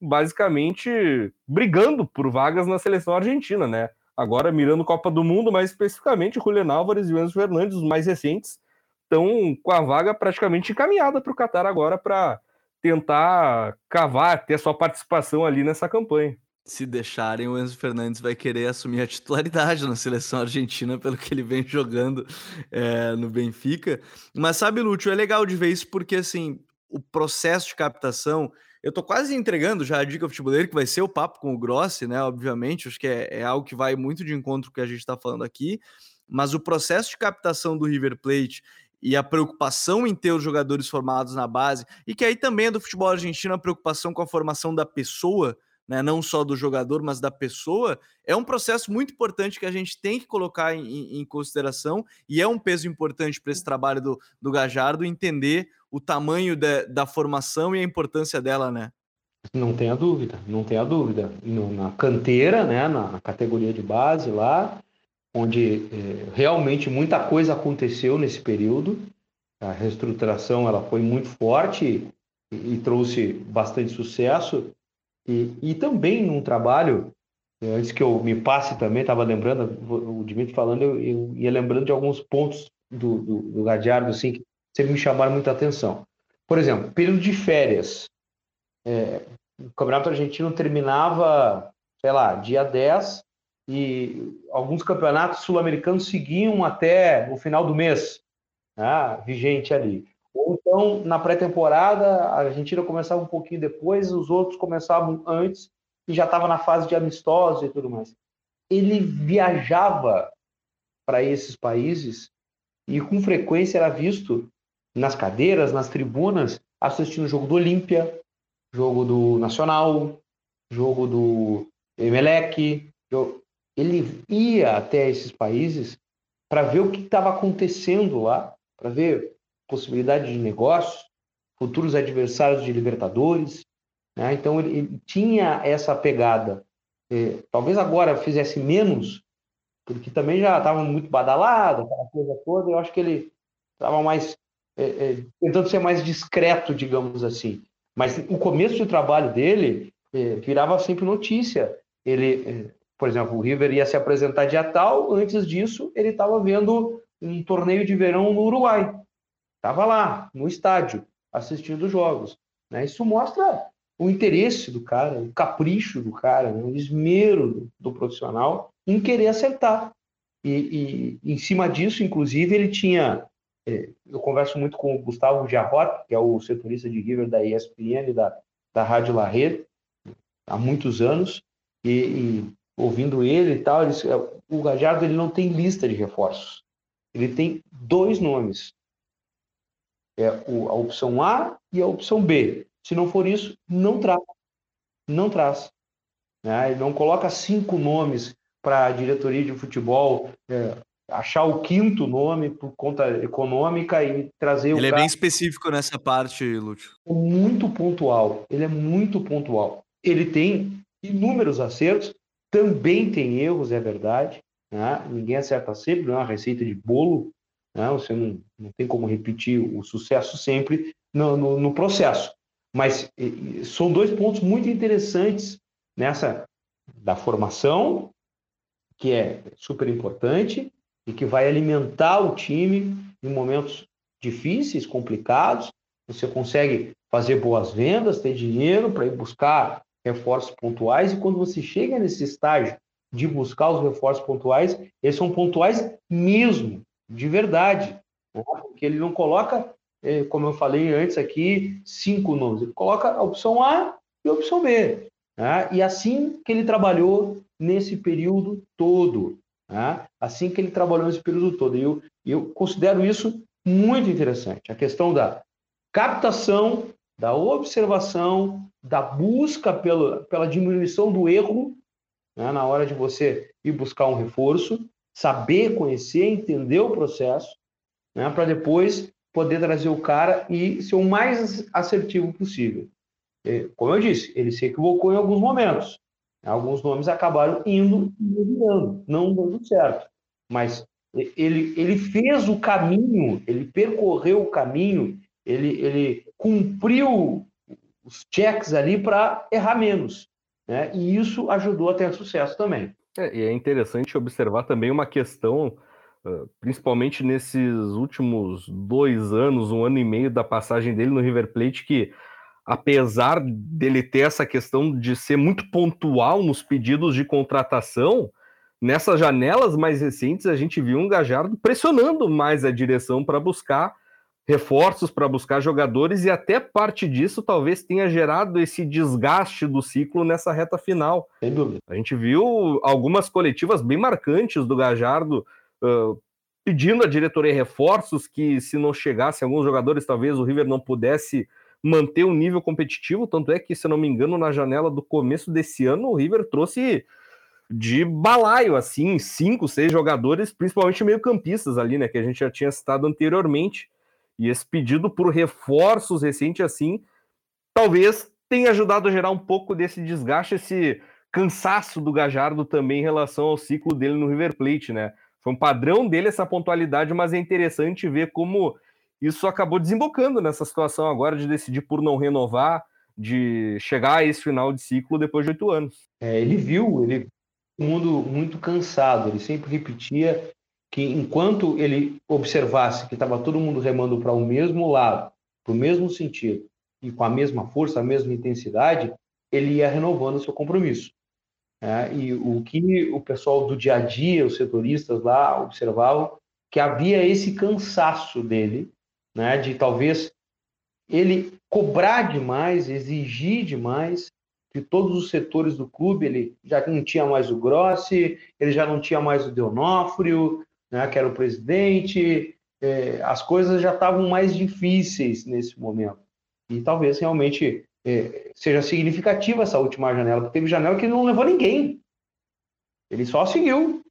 basicamente brigando por vagas na seleção argentina, né? Agora mirando Copa do Mundo, mais especificamente Julian Álvares e o Enzo Fernandes, os mais recentes, estão com a vaga praticamente encaminhada para o Qatar agora para tentar cavar, ter sua participação ali nessa campanha. se deixarem, o Enzo Fernandes vai querer assumir a titularidade na seleção argentina, pelo que ele vem jogando é, no Benfica. Mas sabe, Lúcio, é legal de ver isso porque, assim, o processo de captação. Eu tô quase entregando já a dica futeboleira, que vai ser o papo com o Grossi, né? Obviamente, acho que é, é algo que vai muito de encontro com o que a gente está falando aqui. Mas o processo de captação do River Plate e a preocupação em ter os jogadores formados na base, e que aí também é do futebol argentino a preocupação com a formação da pessoa, né, não só do jogador, mas da pessoa, é um processo muito importante que a gente tem que colocar em, em consideração e é um peso importante para esse trabalho do, do Gajardo entender o tamanho de, da formação e a importância dela, né? Não tenha dúvida, não tenha dúvida. No, na canteira, né, na categoria de base lá, onde eh, realmente muita coisa aconteceu nesse período. A reestruturação ela foi muito forte e, e trouxe bastante sucesso. E, e, também num trabalho, eh, antes que eu me passe também, estava lembrando, o Dimitri falando, eu, eu, ia lembrando de alguns pontos do, do, do Gadiardo assim, que sempre me chamaram muita atenção. Por exemplo, período de férias. É, o Campeonato Argentino terminava, sei lá, dia 10, e alguns campeonatos sul-americanos seguiam até o final do mês, né, vigente ali. Ou então, na pré-temporada, a Argentina começava um pouquinho depois, os outros começavam antes e já estava na fase de amistosos e tudo mais. Ele viajava para esses países e com frequência era visto nas cadeiras, nas tribunas, assistindo o jogo do Olímpia, jogo do Nacional, jogo do Emelec, ele ia até esses países para ver o que estava acontecendo lá, para ver possibilidade de negócios, futuros adversários de Libertadores. Né? Então ele, ele, tinha essa pegada. É, talvez agora fizesse menos, porque também já estava muito badalado, aquela coisa toda. Eu acho que ele estava mais é, é, tentando ser mais discreto, digamos assim. Mas o começo do trabalho dele é, virava sempre notícia. Ele é, por exemplo, o River ia se apresentar dia tal, antes disso ele estava vendo um torneio de verão no Uruguai. Estava lá, no estádio, assistindo jogos. Né? Isso mostra o interesse do cara, o capricho do cara, né? o esmero do, do, profissional em querer acertar. E, e, em cima disso, inclusive, ele tinha. É, eu converso muito com o Gustavo Jarrot, que é o setorista de River da ESPN, da, da Rádio La Rede, há muitos anos, e, e ouvindo ele e tal, ele, o Gajardo ele não tem lista de reforços. Ele tem dois nomes. É a opção A e a opção B. Se não for isso, não traz. Não traz. Né? Ele não coloca cinco nomes para a diretoria de futebol é, achar o quinto nome por conta econômica e trazer ele o. Ele é bem específico nessa parte, Lúcio. É muito pontual. Ele é muito pontual. Ele tem inúmeros acertos, também tem erros, é verdade. Né? Ninguém acerta sempre, não é uma receita de bolo. Né? Você não, não tem como repetir o sucesso sempre no, no, no processo. Mas são dois pontos muito interessantes nessa da formação, que é super importante e que vai alimentar o time em momentos difíceis, complicados. Você consegue fazer boas vendas, ter dinheiro para ir buscar reforços pontuais, e quando você chega nesse estágio de buscar os reforços pontuais, eles são pontuais mesmo, de verdade, porque ele não coloca, é, como eu falei antes aqui, cinco nomes, ele coloca a opção A e a opção B. Né? E assim que ele trabalhou nesse período todo, né? assim que ele trabalhou nesse período todo. E eu, eu considero isso muito interessante, a questão da captação, da observação, da busca pela, pela diminuição do erro, né, na hora de você ir buscar um reforço, saber conhecer, entender o processo, né, para depois poder trazer o cara e ser o mais assertivo possível. Como eu disse, ele se equivocou em alguns momentos. Alguns nomes acabaram indo e virando, não dando certo. Mas ele, ele fez o caminho, ele percorreu o caminho, ele, ele cumpriu os checks ali para errar menos. Né? E isso ajudou a ter sucesso também. É, e é interessante observar também uma questão, principalmente nesses últimos dois anos, um ano e meio da passagem dele no River Plate, que apesar dele ter essa questão de ser muito pontual nos pedidos de contratação, nessas janelas mais recentes a gente viu um Gajardo pressionando mais a direção para buscar reforços, para buscar jogadores e até parte disso talvez tenha gerado esse desgaste do ciclo nessa reta final. Sem dúvida. A gente viu algumas coletivas bem marcantes do Gajardo uh, pedindo à diretoria reforços que se não chegassem alguns jogadores talvez o River não pudesse manter um nível competitivo, tanto é que, se não me engano, na janela do começo desse ano, o River trouxe de balaio, assim, cinco, seis jogadores, principalmente meio-campistas ali, né? Que a gente já tinha citado anteriormente. E esse pedido por reforços recente assim, talvez tenha ajudado a gerar um pouco desse desgaste, esse cansaço do Gajardo também em relação ao ciclo dele no River Plate, né? Foi um padrão dele essa pontualidade, mas é interessante ver como isso acabou desembocando nessa situação agora de decidir por não renovar, de chegar a esse final de ciclo depois de oito anos. É, ele viu, ele mundo muito cansado, ele sempre repetia que enquanto ele observasse que estava todo mundo remando para o mesmo lado, para o mesmo sentido, e com a mesma força, a mesma intensidade, ele ia renovando seu compromisso. É, e o que o pessoal do dia a dia, os setoristas lá, observavam, que havia esse cansaço dele né, de talvez ele cobrar demais, exigir demais de todos os setores do clube. Ele já não tinha mais o Grossi, ele já não tinha mais o Deonofrio, né, que era o presidente. É, as coisas já estavam mais difíceis nesse momento. E talvez realmente é, seja significativa essa última janela, porque teve janela que não levou ninguém. Ele só seguiu.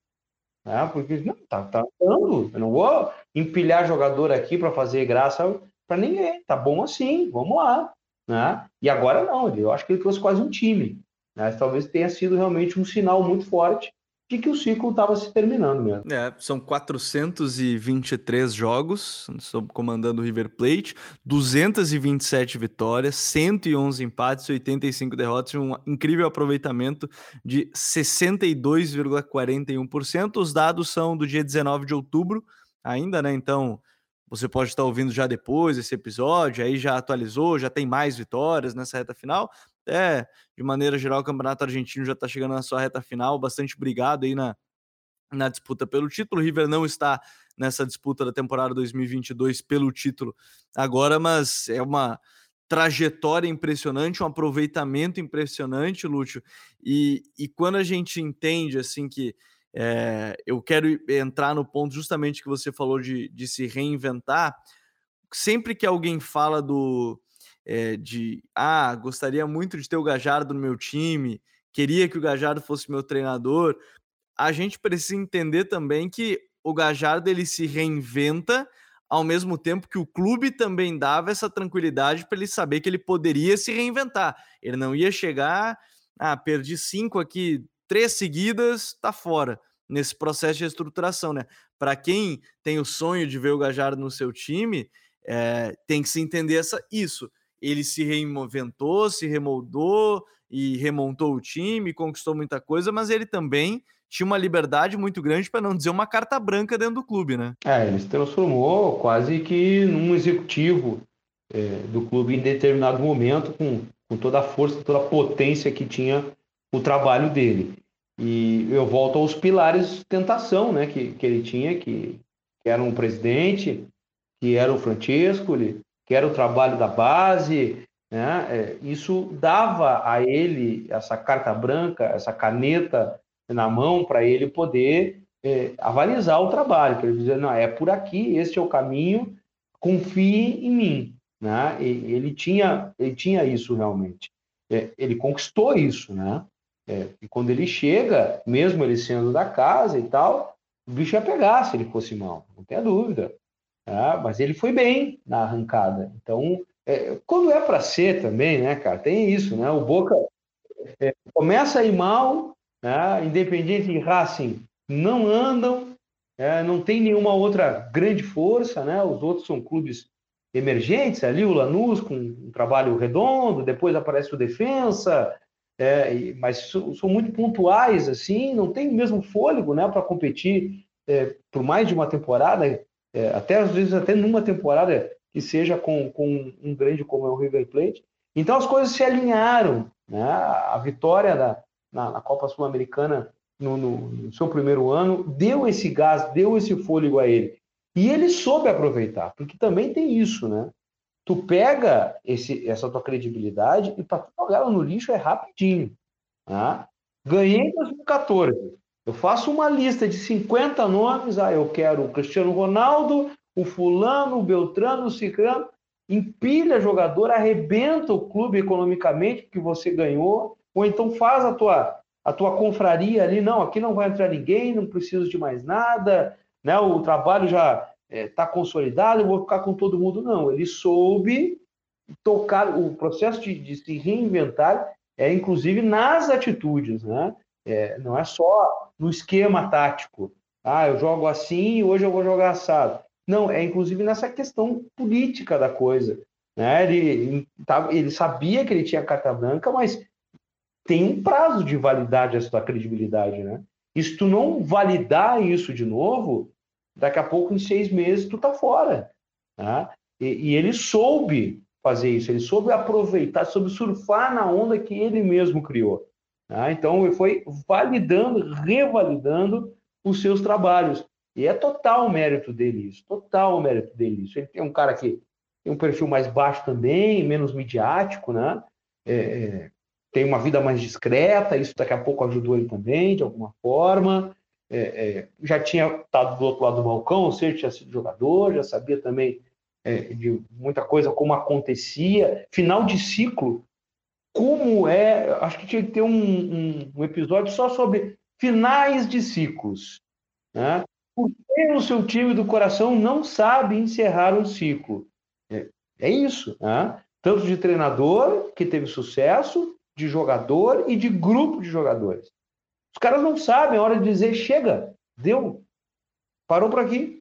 Né, porque não, tá, tá. Eu não vou empilhar jogador aqui para fazer graça para ninguém. Tá bom assim, vamos lá. Né? E agora não, eu acho que ele trouxe quase um time. Né? Talvez tenha sido realmente um sinal muito forte de que o ciclo estava se terminando mesmo. É, são 423 jogos sob comandando o River Plate, 227 vitórias, 111 empates, 85 derrotas, um incrível aproveitamento de 62,41%. Os dados são do dia 19 de outubro, ainda, né? Então, você pode estar ouvindo já depois esse episódio, aí já atualizou, já tem mais vitórias nessa reta final. É, de maneira geral, o Campeonato Argentino já está chegando na sua reta final, bastante obrigado aí na, na disputa pelo título. O River não está nessa disputa da temporada 2022 pelo título agora, mas é uma trajetória impressionante, um aproveitamento impressionante, Lúcio. E, e quando a gente entende assim que é, eu quero entrar no ponto justamente que você falou de, de se reinventar. Sempre que alguém fala do é, de ah, gostaria muito de ter o Gajardo no meu time, queria que o Gajardo fosse meu treinador, a gente precisa entender também que o Gajardo ele se reinventa ao mesmo tempo que o clube também dava essa tranquilidade para ele saber que ele poderia se reinventar. Ele não ia chegar, ah, perdi cinco aqui, três seguidas, tá fora nesse processo de reestruturação, né? Para quem tem o sonho de ver o Gajardo no seu time, é, tem que se entender essa, isso. Ele se reinventou, se remoldou e remontou o time, conquistou muita coisa, mas ele também tinha uma liberdade muito grande, para não dizer uma carta branca dentro do clube, né? É, ele se transformou quase que num executivo é, do clube em determinado momento, com, com toda a força, toda a potência que tinha o trabalho dele. E eu volto aos pilares de tentação né, que, que ele tinha, que, que era um presidente, que era o Francesco, que era o trabalho da base. Né? É, isso dava a ele essa carta branca, essa caneta na mão para ele poder é, avalizar o trabalho, para ele dizer, não, é por aqui, este é o caminho, confie em mim. Né? E, ele, tinha, ele tinha isso realmente. É, ele conquistou isso, né? É, e quando ele chega, mesmo ele sendo da casa e tal, o bicho ia pegar se ele fosse mal, não tenha dúvida. Tá? Mas ele foi bem na arrancada. Então, é, quando é para ser também, né, cara, tem isso, né? O Boca é, começa a ir mal, né? Independente e Racing não andam, é, não tem nenhuma outra grande força, né? Os outros são clubes emergentes ali, o Lanús com um trabalho redondo, depois aparece o Defensa, é, mas são muito pontuais, assim, não tem o mesmo fôlego né, para competir é, por mais de uma temporada, é, até às vezes até numa temporada que seja com, com um grande como é o River Plate. Então as coisas se alinharam. Né? A vitória da, na, na Copa Sul-Americana no, no, no, seu primeiro ano deu esse gás, deu esse fôlego a ele. E ele soube aproveitar, porque também tem isso, né? Tu pega esse, essa tua credibilidade e para jogar ela no lixo é rapidinho. Tá? Ganhei em 2014. Eu faço uma lista de 50 nomes. Ah, eu quero o Cristiano Ronaldo, o fulano, o Beltrano, o Cicrano. Empilha jogador, arrebenta o clube economicamente que você ganhou, ou então faz a tua, a tua confraria ali. Não, aqui não vai entrar ninguém, não preciso de mais nada, né? o trabalho já está é, tá consolidado, eu vou ficar com todo mundo. Não, ele soube tocar o processo de, de se reinventar é inclusive nas atitudes, né? É, não é só no esquema tático. Ah, eu jogo assim e hoje eu vou jogar assado. Não, é inclusive nessa questão política da coisa. Né? Ele, ele sabia que ele tinha carta branca, mas tem um prazo de validade essa credibilidade, né? E se tu não validar isso de novo, daqui a pouco, em seis meses, tu tá fora. Né? E, e ele soube fazer isso, ele soube aproveitar, soube surfar na onda que ele mesmo criou. Tá? Então, ele foi validando, revalidando os seus trabalhos. E é total o mérito dele isso, total mérito dele isso. Ele tem um cara que tem um perfil mais baixo também, menos midiático, né? É, é, tem uma vida mais discreta, isso daqui a pouco ajudou ele também, de alguma forma. É, é já tinha estado do outro lado do balcão, ou seja, tinha sido jogador, já sabia também é, de muita coisa, como acontecia. Final de ciclo, como é. Acho que tinha que ter um, um, um episódio só sobre finais de ciclos. Né? Por que o seu time do coração não sabe encerrar um ciclo? É, é isso. Né? Tanto de treinador, que teve sucesso, de jogador e de grupo de jogadores. Os caras não sabem a hora de dizer: chega, deu, parou por aqui.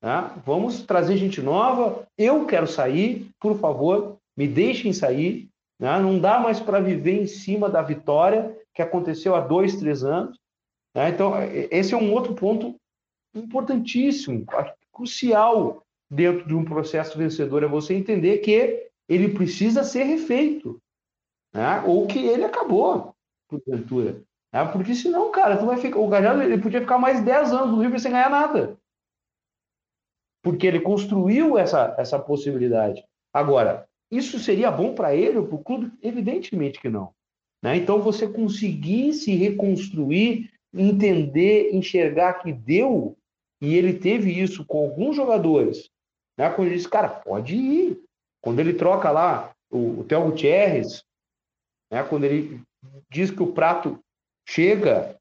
Tá? Vamos trazer gente nova. Eu quero sair, por favor, me deixem sair. Né? Não dá mais para viver em cima da vitória que aconteceu há dois, três anos. Né? Então, esse é um outro ponto importantíssimo, crucial dentro de um processo vencedor. É você entender que ele precisa ser refeito. Né? Ou que ele acabou, porventura. Né? Porque senão, cara, tu vai ficar, o Gajardo ele podia ficar mais 10 anos no River sem ganhar nada porque ele construiu essa, essa possibilidade. Agora, isso seria bom para ele ou para o clube? Evidentemente que não. Né? Então, você conseguir se reconstruir, entender, enxergar que deu, e ele teve isso com alguns jogadores, né? quando ele diz, cara, pode ir. Quando ele troca lá o, o Theo Gutierrez, né? quando ele diz que o prato chega,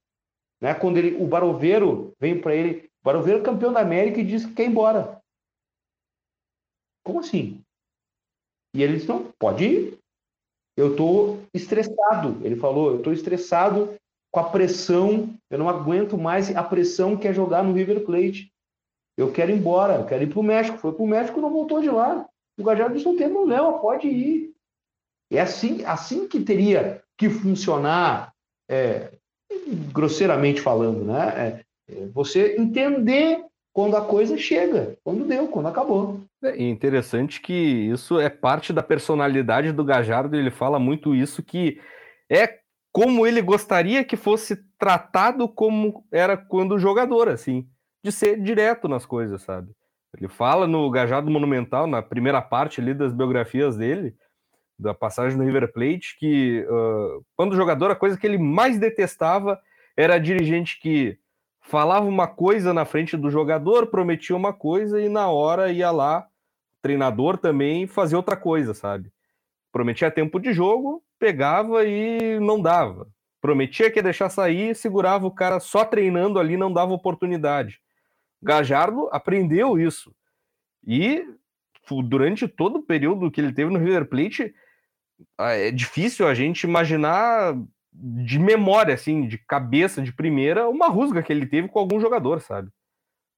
né? quando ele, o Baroveiro vem para ele, o campeão da América e diz que quer ir embora. Como assim? E ele disse, não, pode ir. Eu estou estressado. Ele falou, eu estou estressado com a pressão, eu não aguento mais a pressão que é jogar no River Plate. Eu quero ir embora, eu quero ir para o México. Foi para o México não voltou de lá. O Gajardo disse, não tem problema, pode ir. É assim, assim que teria que funcionar, é, grosseiramente falando, né? É, você entender quando a coisa chega, quando deu, quando acabou. É interessante que isso é parte da personalidade do Gajardo, ele fala muito isso, que é como ele gostaria que fosse tratado como era quando jogador, assim, de ser direto nas coisas, sabe? Ele fala no Gajardo Monumental, na primeira parte ali das biografias dele, da passagem no River Plate, que uh, quando jogador, a coisa que ele mais detestava era dirigente que falava uma coisa na frente do jogador, prometia uma coisa e na hora ia lá, treinador também, fazer outra coisa, sabe? Prometia tempo de jogo, pegava e não dava. Prometia que ia deixar sair, segurava o cara só treinando ali, não dava oportunidade. Gajardo aprendeu isso. E durante todo o período que ele teve no River Plate, é difícil a gente imaginar de memória, assim, de cabeça, de primeira, uma rusga que ele teve com algum jogador, sabe?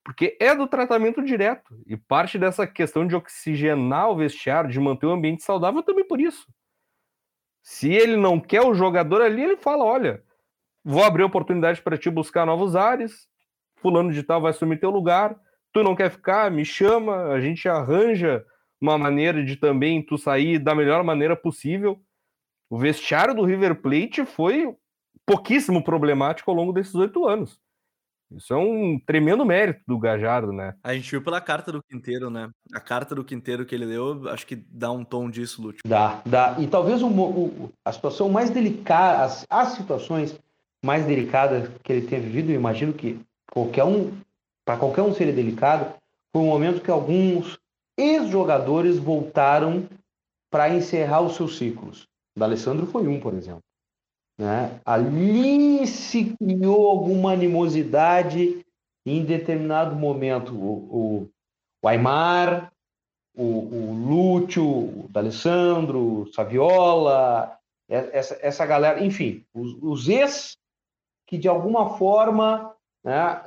Porque é do tratamento direto. E parte dessa questão de oxigenar o vestiário, de manter o ambiente saudável, também por isso. Se ele não quer o jogador ali, ele fala: olha, vou abrir oportunidade para ti buscar novos ares, fulano de tal vai assumir teu lugar, tu não quer ficar, me chama, a gente arranja uma maneira de também tu sair da melhor maneira possível. O vestiário do River Plate foi pouquíssimo problemático ao longo desses oito anos. Isso é um tremendo mérito do Gajardo, né? A gente viu pela carta do Quinteiro, né? A carta do Quinteiro que ele deu, acho que dá um tom disso, Lúcio. Dá, dá. E talvez o, o, a situação mais delicada, as, as situações mais delicadas que ele tenha vivido, eu imagino que qualquer um, para qualquer um seria delicado, foi o momento que alguns ex-jogadores voltaram para encerrar os seus ciclos. O Alessandro foi um, por exemplo. Né? Ali se criou alguma animosidade em determinado momento. O, o, o Aymar, o, o Lúcio, o D'Alessandro, o Saviola, essa, essa galera, enfim, os, os ex que de alguma forma né,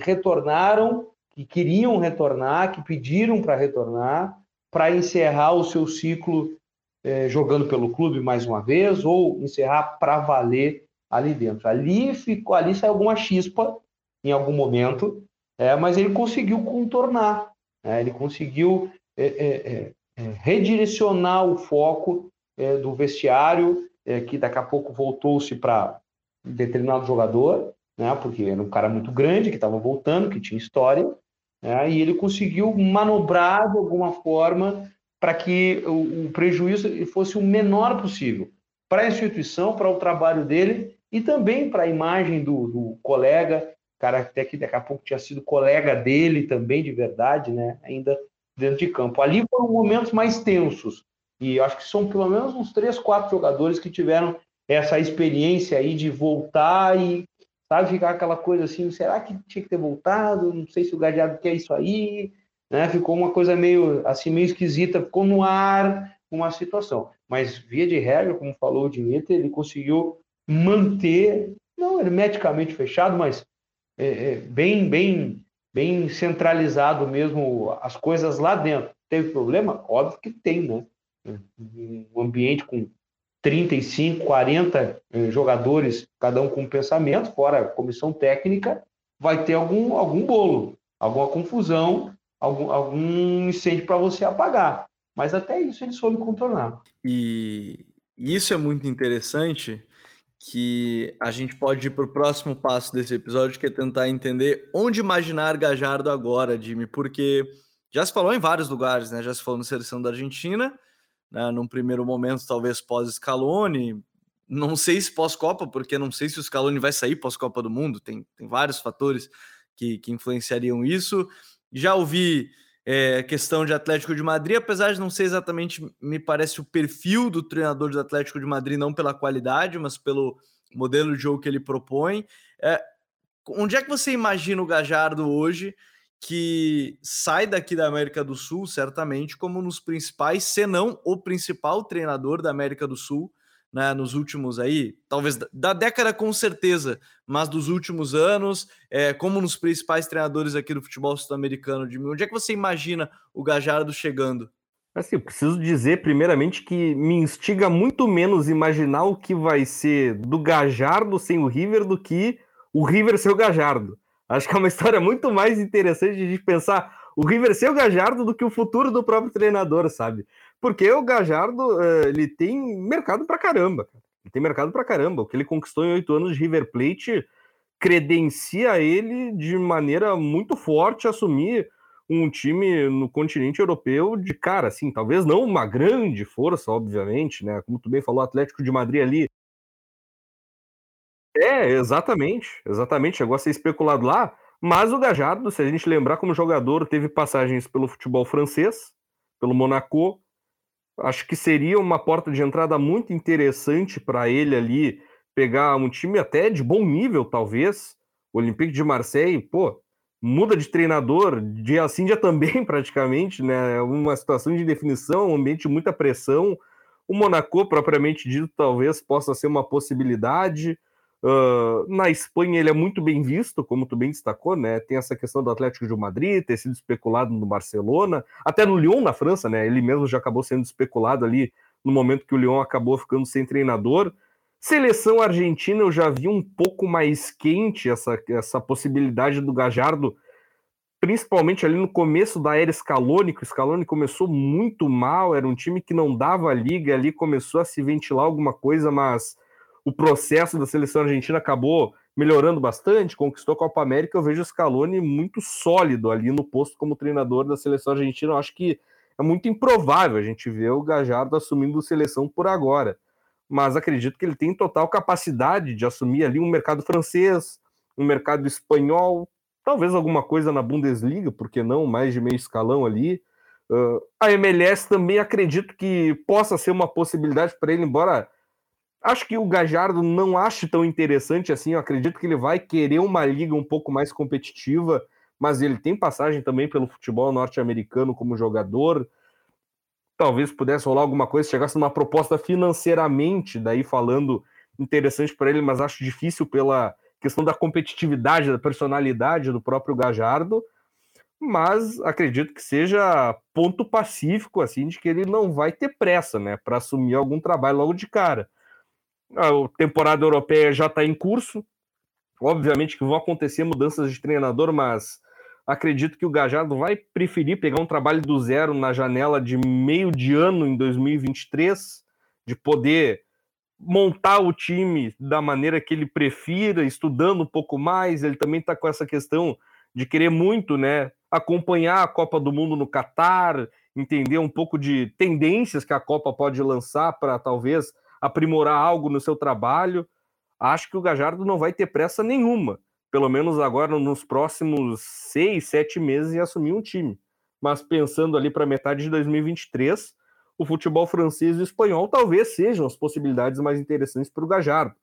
retornaram, que queriam retornar, que pediram para retornar, para encerrar o seu ciclo é, jogando pelo clube mais uma vez ou encerrar para valer ali dentro. Ali ficou, ali saiu alguma chispa em algum momento, é, mas ele conseguiu contornar, né? ele conseguiu é, é, é redirecionar o foco é, do vestiário, que daqui a pouco voltou-se para determinado jogador, né? porque era um cara muito grande que estava voltando, que tinha história, né? e ele conseguiu manobrar de alguma forma para que o, o prejuízo fosse o menor possível para a instituição, para o trabalho dele e também para a imagem do, do, colega, cara até que daqui a pouco tinha sido colega dele também de verdade, né? Ainda dentro de campo. Ali foram momentos mais tensos e acho que são pelo menos uns três, quatro jogadores que tiveram essa experiência aí de voltar e sabe ficar aquela coisa assim, será que tinha que ter voltado? Não sei se o Gadiardo quer isso aí, né? Ficou uma coisa meio assim meio esquisita, ficou no ar uma situação. Mas via de regra, como falou o Dmitry, ele conseguiu manter, não hermeticamente fechado, mas é, é, bem, bem, bem centralizado mesmo as coisas lá dentro. Teve problema? Óbvio que tem, né? Um ambiente com 35, 40 eh, jogadores, cada um com um pensamento, fora comissão técnica, vai ter algum, algum bolo, alguma confusão, algum, algum incêndio para você apagar. Mas até isso ele soube contornar. E isso é muito interessante, que a gente pode ir para o próximo passo desse episódio, que é tentar entender onde imaginar Gajardo agora, Jimmy, porque já se falou em vários lugares, né? Já se falou na seleção da Argentina, né? num primeiro momento, talvez pós-Scaloni, não sei se pós-Copa, porque não sei se o Scaloni vai sair pós-Copa do Mundo, tem, tem vários fatores que, que influenciariam isso. Já ouvi é, questão de Atlético de Madrid, apesar de não ser exatamente, me parece, o perfil do treinador do Atlético de Madrid, não pela qualidade, mas pelo modelo de jogo que ele propõe. É, onde é que você imagina o Gajardo hoje, que sai daqui da América do Sul, certamente, como nos principais, se não o principal treinador da América do Sul, né, nos últimos aí, talvez da década com certeza, mas dos últimos anos, é, como nos principais treinadores aqui do futebol sul-americano, de onde é que você imagina o Gajardo chegando? Assim, eu preciso dizer primeiramente que me instiga muito menos imaginar o que vai ser do Gajardo sem o River do que o River sem o Gajardo. Acho que é uma história muito mais interessante de pensar o River ser o Gajardo do que o futuro do próprio treinador, sabe? Porque o Gajardo, eh, ele tem mercado pra caramba. Ele tem mercado pra caramba. O que ele conquistou em oito anos de River Plate credencia ele de maneira muito forte assumir um time no continente europeu de cara, assim, talvez não uma grande força, obviamente, né? Como tu bem falou, Atlético de Madrid ali. É, exatamente, exatamente, chegou a ser especulado lá, mas o Gajardo, se a gente lembrar como jogador, teve passagens pelo futebol francês, pelo Monaco, acho que seria uma porta de entrada muito interessante para ele ali pegar um time até de bom nível, talvez. O Olympique de Marseille, pô, muda de treinador, dia assim também, praticamente, né? Uma situação de definição, um ambiente de muita pressão. O Monaco, propriamente dito, talvez possa ser uma possibilidade. Uh, na Espanha ele é muito bem visto, como tu bem destacou, né? Tem essa questão do Atlético de Madrid ter sido especulado no Barcelona, até no Lyon na França, né? Ele mesmo já acabou sendo especulado ali no momento que o Lyon acabou ficando sem treinador. Seleção argentina eu já vi um pouco mais quente essa, essa possibilidade do Gajardo principalmente ali no começo da era Scaloni, que o Scaloni começou muito mal, era um time que não dava liga, ali começou a se ventilar alguma coisa, mas o processo da seleção argentina acabou melhorando bastante, conquistou a Copa América, eu vejo o Scaloni muito sólido ali no posto como treinador da seleção argentina, eu acho que é muito improvável a gente ver o Gajardo assumindo seleção por agora, mas acredito que ele tem total capacidade de assumir ali um mercado francês, um mercado espanhol, talvez alguma coisa na Bundesliga, porque não mais de meio escalão ali. Uh, a MLS também acredito que possa ser uma possibilidade para ele, embora acho que o Gajardo não ache tão interessante assim. Eu acredito que ele vai querer uma liga um pouco mais competitiva, mas ele tem passagem também pelo futebol norte-americano como jogador. Talvez pudesse rolar alguma coisa, chegasse numa proposta financeiramente, daí falando interessante para ele, mas acho difícil pela questão da competitividade, da personalidade do próprio Gajardo, mas acredito que seja ponto pacífico, assim, de que ele não vai ter pressa, né, para assumir algum trabalho logo de cara. A temporada europeia já está em curso, obviamente que vão acontecer mudanças de treinador, mas acredito que o Gajardo vai preferir pegar um trabalho do zero na janela de meio de ano em 2023, de poder montar o time da maneira que ele prefira, estudando um pouco mais. Ele também está com essa questão de querer muito, né, acompanhar a Copa do Mundo no Catar, entender um pouco de tendências que a Copa pode lançar para talvez aprimorar algo no seu trabalho. Acho que o Gajardo não vai ter pressa nenhuma, pelo menos agora nos próximos seis, sete meses, em assumir um time. Mas pensando ali para metade de 2023, o futebol francês e espanhol talvez sejam as possibilidades mais interessantes para o Gajardo.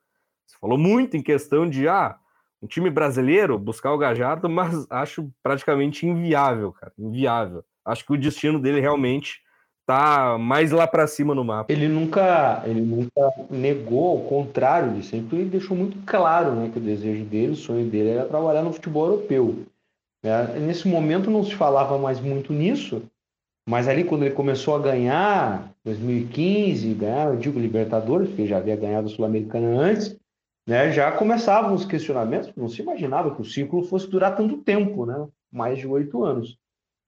Você falou muito em questão de ah, um time brasileiro buscar o Gajardo, mas acho praticamente inviável, cara, inviável. Acho que o destino dele realmente tá mais lá para cima no mapa. Ele nunca, ele nunca negou, ao contrário, ele sempre deixou muito claro, né, que o desejo dele, o sonho dele era trabalhar no futebol europeu. É, nesse momento não se falava mais muito nisso, mas ali quando ele começou a ganhar, 2015, ganhar, eu digo Libertadores, porque já havia ganhado a Sul-Americana antes, né, já começavam os questionamentos, não se imaginava que o ciclo fosse durar tanto tempo, né, mais de oito anos.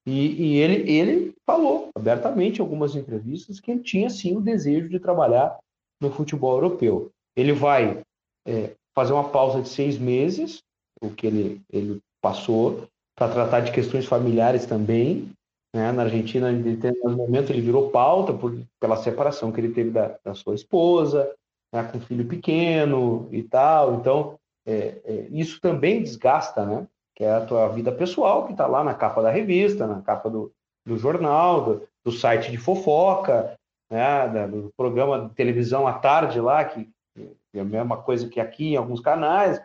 E, e, ele, ele falou abertamente em algumas entrevistas que ele tinha sim o desejo de trabalhar no futebol europeu. Ele vai é, fazer uma pausa de seis meses, o que ele, ele passou, para tratar de questões familiares também, né? Na Argentina, em determinado momento, ele virou pauta por, pela separação que ele teve da, da sua esposa, né? com filho pequeno e tal. Então, é, é, isso também desgasta, né? Que é a tua vida pessoal, que está lá na capa da revista, na capa do, do jornal, do, do site de fofoca, né? Do programa de televisão à tarde lá, que é a mesma coisa que aqui em alguns canais.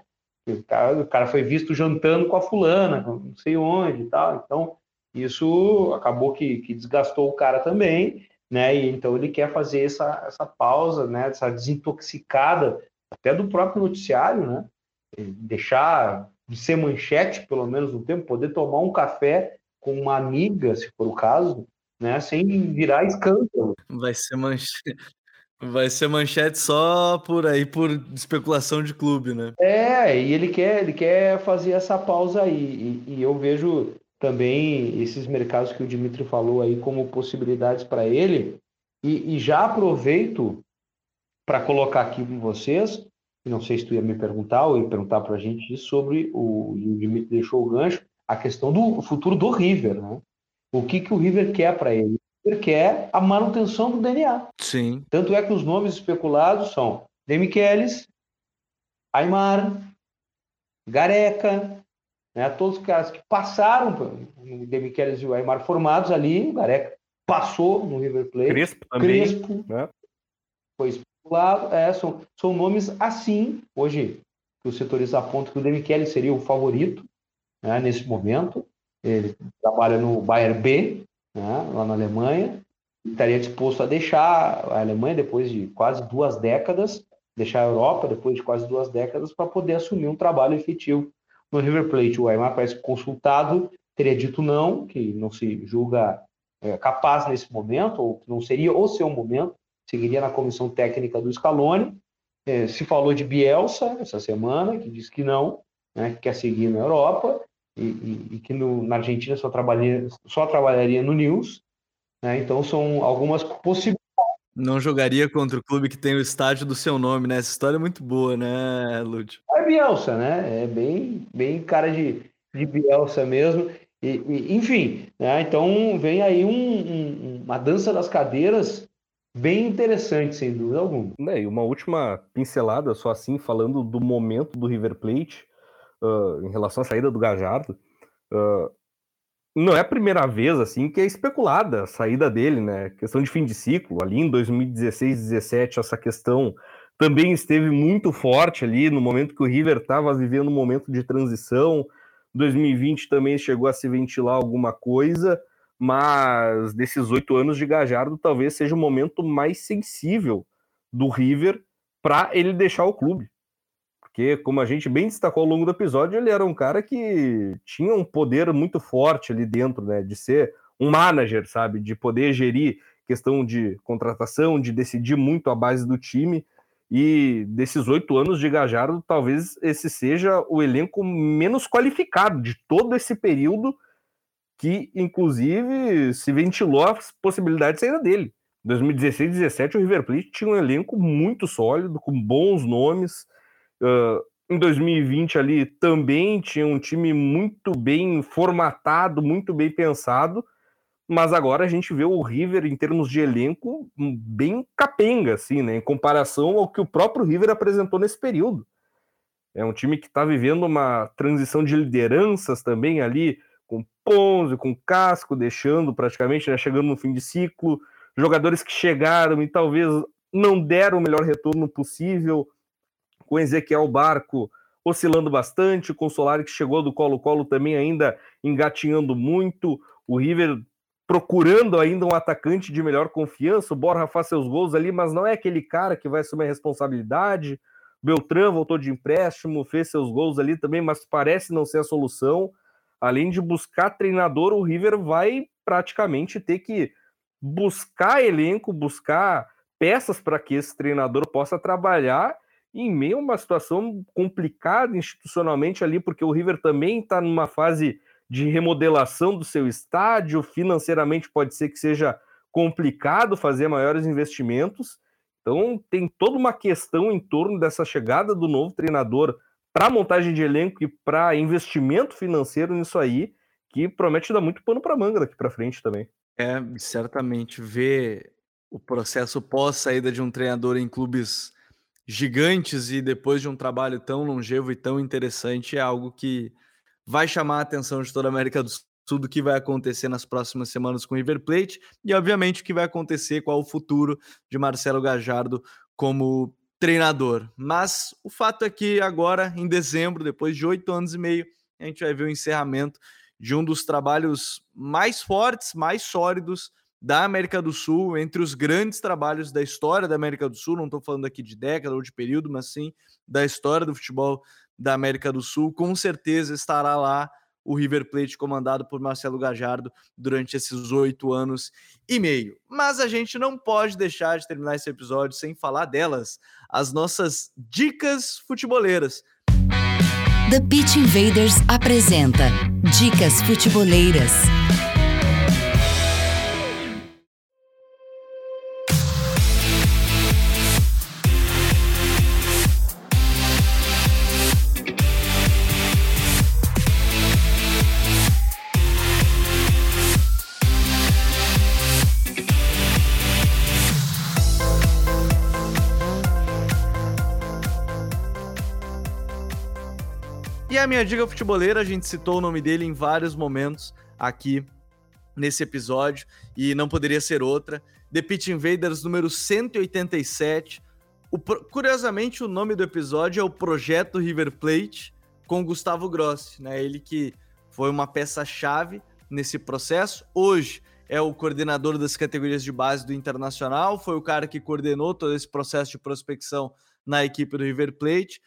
O cara, o cara foi visto jantando com a fulana, não sei onde e tal. Então, isso acabou que, que desgastou o cara também, né? E então ele quer fazer essa, essa pausa, né? Essa desintoxicada até do próprio noticiário, né? Deixar de ser manchete, pelo menos um tempo, poder tomar um café com uma amiga, se for o caso, né? Sem virar escândalo. Vai ser manchete. Vai ser manchete só por aí, por especulação de clube, né? É, e ele quer, ele quer fazer essa pausa aí. E, e eu vejo também esses mercados que o Dimitri falou aí como possibilidades para ele. E, e, já aproveito para colocar aqui com vocês, não sei se tu ia me perguntar ou ia perguntar para a gente sobre o, e o Dimitri deixou o gancho, a questão do futuro do River, né? O que, que o River quer para ele? O River quer a manutenção do DNA. Sim. Tanto é que os nomes especulados são Demichelis, Aymar, Gareca, né? Todos os caras que passaram, o Demichelis e o Aymar formados ali, o Gareca passou no River Plate. Crespo também. Crespo né? foi especulado. É, são, são nomes assim, hoje, que os setores apontam que o Demichelis seria o favorito né, nesse momento. Ele trabalha no Bayern B, né, lá na Alemanha. Estaria disposto a deixar a Alemanha depois de quase duas décadas, deixar a Europa depois de quase duas décadas, para poder assumir um trabalho efetivo no River Plate, o Aymar parece consultado, teria dito não, que não se julga é, capaz nesse momento, ou que não seria o seu momento, seguiria na comissão técnica do Scaloni. É, se falou de Bielsa essa semana, que diz que não, né, que quer seguir na Europa. e, e, e que no, na Argentina só trabalharia, só trabalharia no News. Né? Então são algumas possibilidades. Não jogaria contra o clube que tem o estádio do seu nome, né? Essa história é muito boa, né, Lúcio? É Bielsa, né? É bem, bem cara de, de Bielsa mesmo. E, e, enfim, né? então vem aí um, um, uma dança das cadeiras bem interessante, sem dúvida alguma. É, e uma última pincelada, só assim, falando do momento do River Plate uh, em relação à saída do Gajardo. Uh, não é a primeira vez assim que é especulada a saída dele, né? Questão de fim de ciclo. Ali em 2016, 17, essa questão também esteve muito forte ali no momento que o River estava vivendo um momento de transição. 2020 também chegou a se ventilar alguma coisa, mas desses oito anos de Gajardo talvez seja o momento mais sensível do River para ele deixar o clube. Porque, como a gente bem destacou ao longo do episódio, ele era um cara que tinha um poder muito forte ali dentro, né? De ser um manager, sabe? De poder gerir questão de contratação, de decidir muito a base do time. E desses oito anos de Gajardo, talvez esse seja o elenco menos qualificado de todo esse período, que inclusive se ventilou a possibilidade de saída dele. 2016 2017, o River Plate tinha um elenco muito sólido, com bons nomes. Uh, em 2020 ali também tinha um time muito bem formatado, muito bem pensado, mas agora a gente vê o River em termos de elenco bem capenga, assim, né? Em comparação ao que o próprio River apresentou nesse período. É um time que está vivendo uma transição de lideranças também ali, com Ponzi, com Casco, deixando praticamente, né, chegando no fim de ciclo, jogadores que chegaram e talvez não deram o melhor retorno possível, com Ezequiel Barco oscilando bastante, com o Solari que chegou do Colo-Colo também ainda engatinhando muito, o River procurando ainda um atacante de melhor confiança. O Borja faz seus gols ali, mas não é aquele cara que vai assumir a responsabilidade. Beltrán voltou de empréstimo, fez seus gols ali também, mas parece não ser a solução. Além de buscar treinador, o River vai praticamente ter que buscar elenco, buscar peças para que esse treinador possa trabalhar em meio a uma situação complicada institucionalmente ali, porque o River também está numa fase de remodelação do seu estádio, financeiramente pode ser que seja complicado fazer maiores investimentos. Então, tem toda uma questão em torno dessa chegada do novo treinador para montagem de elenco e para investimento financeiro nisso aí, que promete dar muito pano para manga daqui para frente também. É, certamente ver o processo pós saída de um treinador em clubes gigantes e depois de um trabalho tão longevo e tão interessante é algo que vai chamar a atenção de toda a América do Sul do que vai acontecer nas próximas semanas com o River Plate e, obviamente, o que vai acontecer, qual o futuro de Marcelo Gajardo como treinador. Mas o fato é que agora, em dezembro, depois de oito anos e meio, a gente vai ver o encerramento de um dos trabalhos mais fortes, mais sólidos da América do Sul, entre os grandes trabalhos da história da América do Sul, não estou falando aqui de década ou de período, mas sim da história do futebol da América do Sul, com certeza estará lá o River Plate comandado por Marcelo Gajardo durante esses oito anos e meio. Mas a gente não pode deixar de terminar esse episódio sem falar delas, as nossas dicas futeboleiras. The Pitch Invaders apresenta Dicas Futeboleiras. Minha dica futeboleira, a gente citou o nome dele em vários momentos aqui nesse episódio e não poderia ser outra. The Pitch Invaders número 187. O, curiosamente, o nome do episódio é o Projeto River Plate com Gustavo Grossi, né? Ele que foi uma peça-chave nesse processo. Hoje é o coordenador das categorias de base do Internacional, foi o cara que coordenou todo esse processo de prospecção na equipe do River Plate.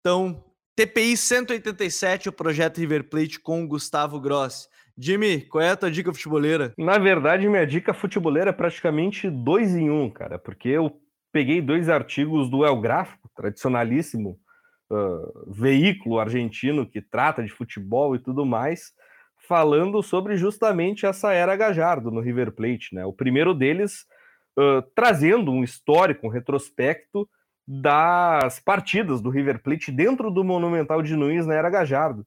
Então, TPI 187, o projeto River Plate com Gustavo Grossi. Jimmy, qual é a tua dica futeboleira? Na verdade, minha dica futeboleira é praticamente dois em um, cara, porque eu peguei dois artigos do El Gráfico, tradicionalíssimo uh, veículo argentino que trata de futebol e tudo mais, falando sobre justamente essa era Gajardo no River Plate, né? O primeiro deles uh, trazendo um histórico, um retrospecto das partidas do River Plate dentro do Monumental de Nunes na era Gajardo.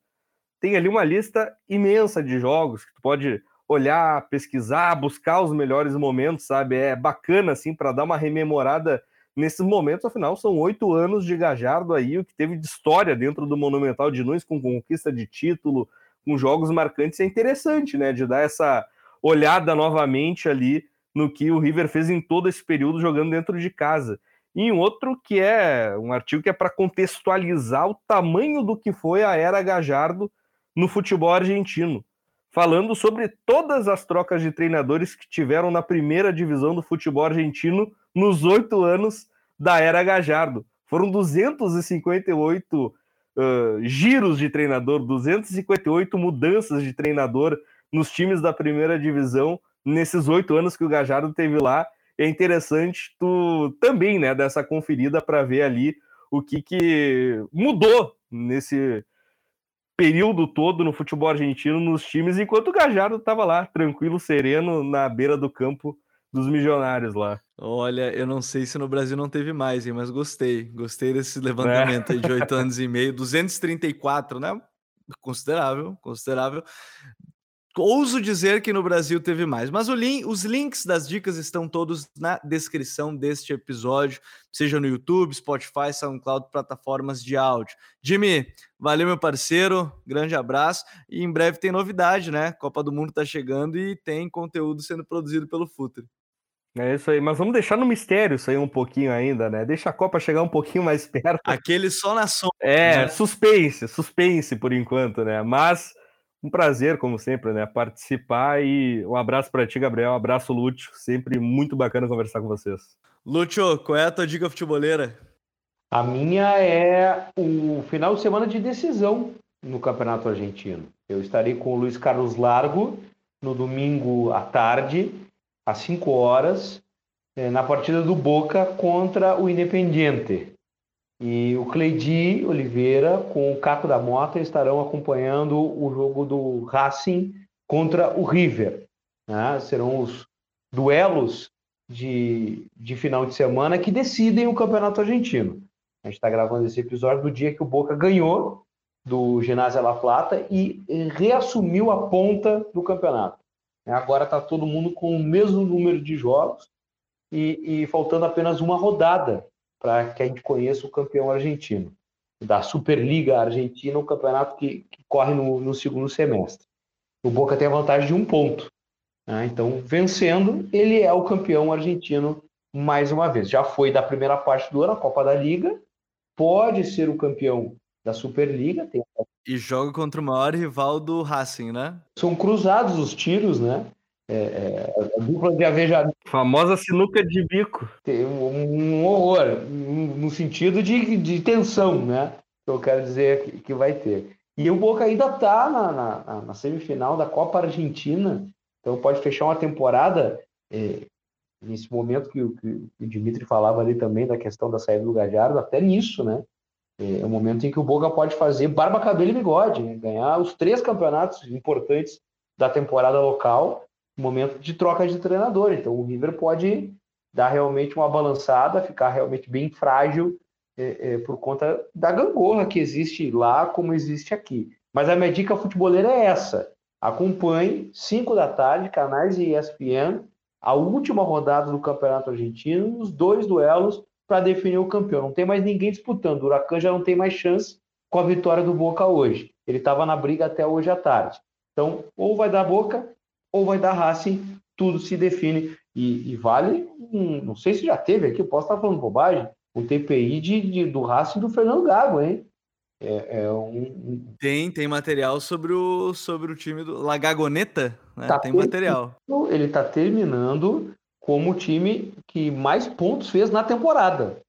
Tem ali uma lista imensa de jogos que tu pode olhar, pesquisar, buscar os melhores momentos, sabe? É bacana assim para dar uma rememorada nesses momentos, afinal, são oito anos de Gajardo aí, o que teve de história dentro do Monumental de Nunes, com conquista de título, com jogos marcantes, é interessante, né? De dar essa olhada novamente ali no que o River fez em todo esse período jogando dentro de casa. E um outro que é um artigo que é para contextualizar o tamanho do que foi a era Gajardo no futebol argentino, falando sobre todas as trocas de treinadores que tiveram na primeira divisão do futebol argentino nos oito anos da era Gajardo. Foram 258 uh, giros de treinador, 258 mudanças de treinador nos times da primeira divisão nesses oito anos que o Gajardo teve lá. É interessante tu também, né, dessa conferida para ver ali o que, que mudou nesse período todo no futebol argentino, nos times, enquanto o Gajardo estava lá, tranquilo, sereno, na beira do campo dos milionários lá. Olha, eu não sei se no Brasil não teve mais, hein, mas gostei. Gostei desse levantamento é. aí de oito anos e meio. 234, né? Considerável, considerável. Ouso dizer que no Brasil teve mais, mas link, os links das dicas estão todos na descrição deste episódio, seja no YouTube, Spotify, SoundCloud, plataformas de áudio. Jimmy, valeu meu parceiro, grande abraço e em breve tem novidade, né? Copa do Mundo tá chegando e tem conteúdo sendo produzido pelo Futre. É isso aí, mas vamos deixar no mistério isso aí um pouquinho ainda, né? Deixa a Copa chegar um pouquinho mais perto. Aquele só na sombra. É, né? suspense, suspense por enquanto, né? Mas um prazer, como sempre, né? Participar e um abraço para ti, Gabriel. Um abraço, Lúcio. Sempre muito bacana conversar com vocês. Lúcio, qual é a tua dica futeboleira? A minha é o final de semana de decisão no Campeonato Argentino. Eu estarei com o Luiz Carlos Largo no domingo à tarde às 5 horas, é, na partida do Boca contra o Independiente. E o Cleidi Oliveira com o Caco da Mota estarão acompanhando o jogo do Racing contra o River. Né? Serão os duelos de, de final de semana que decidem o Campeonato Argentino. A gente está gravando esse episódio do dia que o Boca ganhou do Ginásio La Plata e reassumiu a ponta do campeonato. Né? Agora está todo mundo com o mesmo número de jogos e, e faltando apenas uma rodada para que a gente conheça o campeão argentino. Da Superliga Argentina, o um campeonato que, que corre no, no, segundo semestre. O Boca tem a vantagem de um ponto. Né? Então, vencendo, ele é o campeão argentino mais uma vez. Já foi da primeira parte do ano, a Copa da Liga, pode ser o campeão da Superliga. Tem... E joga contra o maior rival do Racing, né? São cruzados os tiros, né? É, é, a dupla de aveja... Famosa sinuca de bico. Tem um, um horror, no sentido de, de tensão, né? Que eu quero dizer que, que vai ter. E o Boca ainda está na, na, na, semifinal da Copa Argentina, então pode fechar uma temporada. É, nesse momento que, que, o Dimitri falava ali também da questão da saída do Gajardo, até nisso, né? É, é o momento em que o Boca pode fazer barba, cabelo e bigode, né? ganhar os três campeonatos importantes da temporada local, momento de troca de treinador. Então o River pode dar realmente uma balançada, ficar realmente bem frágil é, é, por conta da gangorra que existe lá, como existe aqui. Mas a minha dica futebolera é essa. Acompanhe, 5 da tarde, canais e ESPN, a última rodada do Campeonato Argentino, os dois duelos para definir o campeão. Não tem mais ninguém disputando. O Huracan já não tem mais chance com a vitória do Boca hoje. Ele estava na briga até hoje à tarde. Então, ou vai dar Boca, ou vai dar Racing, tudo se define. E, e vale, um, não sei se já teve aqui, posso estar falando bobagem, um TPI de, de, do Racing do Fernando Gago, hein? É, é um... Tem, tem material sobre o, sobre o time do Lagagoneta, né? Tá tem material. Ele está terminando como o time que mais pontos fez na temporada.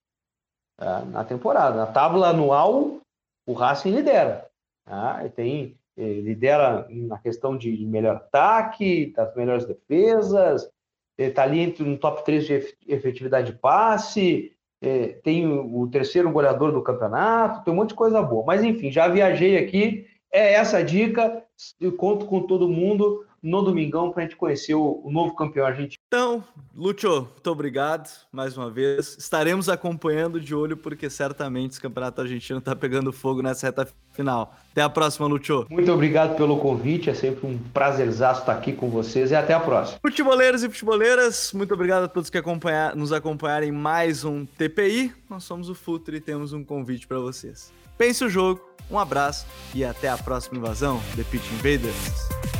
Tá? Na temporada. Na tábua anual, o Racing lidera. Tá? Tem, lidera na questão de melhor ataque, das melhores defesas, está ali entre no top 3 de efetividade de passe, é, tem o terceiro goleador do campeonato, tem um monte de coisa boa. Mas enfim, já viajei aqui, é essa a dica, eu conto com todo mundo no domingão para a gente conhecer o, o, novo campeão argentino. Então, Lúcio, muito obrigado mais uma vez. Estaremos acompanhando de olho, porque certamente esse campeonato argentino está pegando fogo nessa reta final. Até a próxima, Lúcio. Muito obrigado pelo convite, é sempre um prazerzaço estar aqui com vocês e até a próxima. Futeboleiros e futeboleiras, muito obrigado a todos que acompanhar, nos acompanharem em mais um TPI. Nós somos o Futre e temos um convite para vocês. Pense o jogo, um abraço e até a próxima invasão The Pitch Invaders.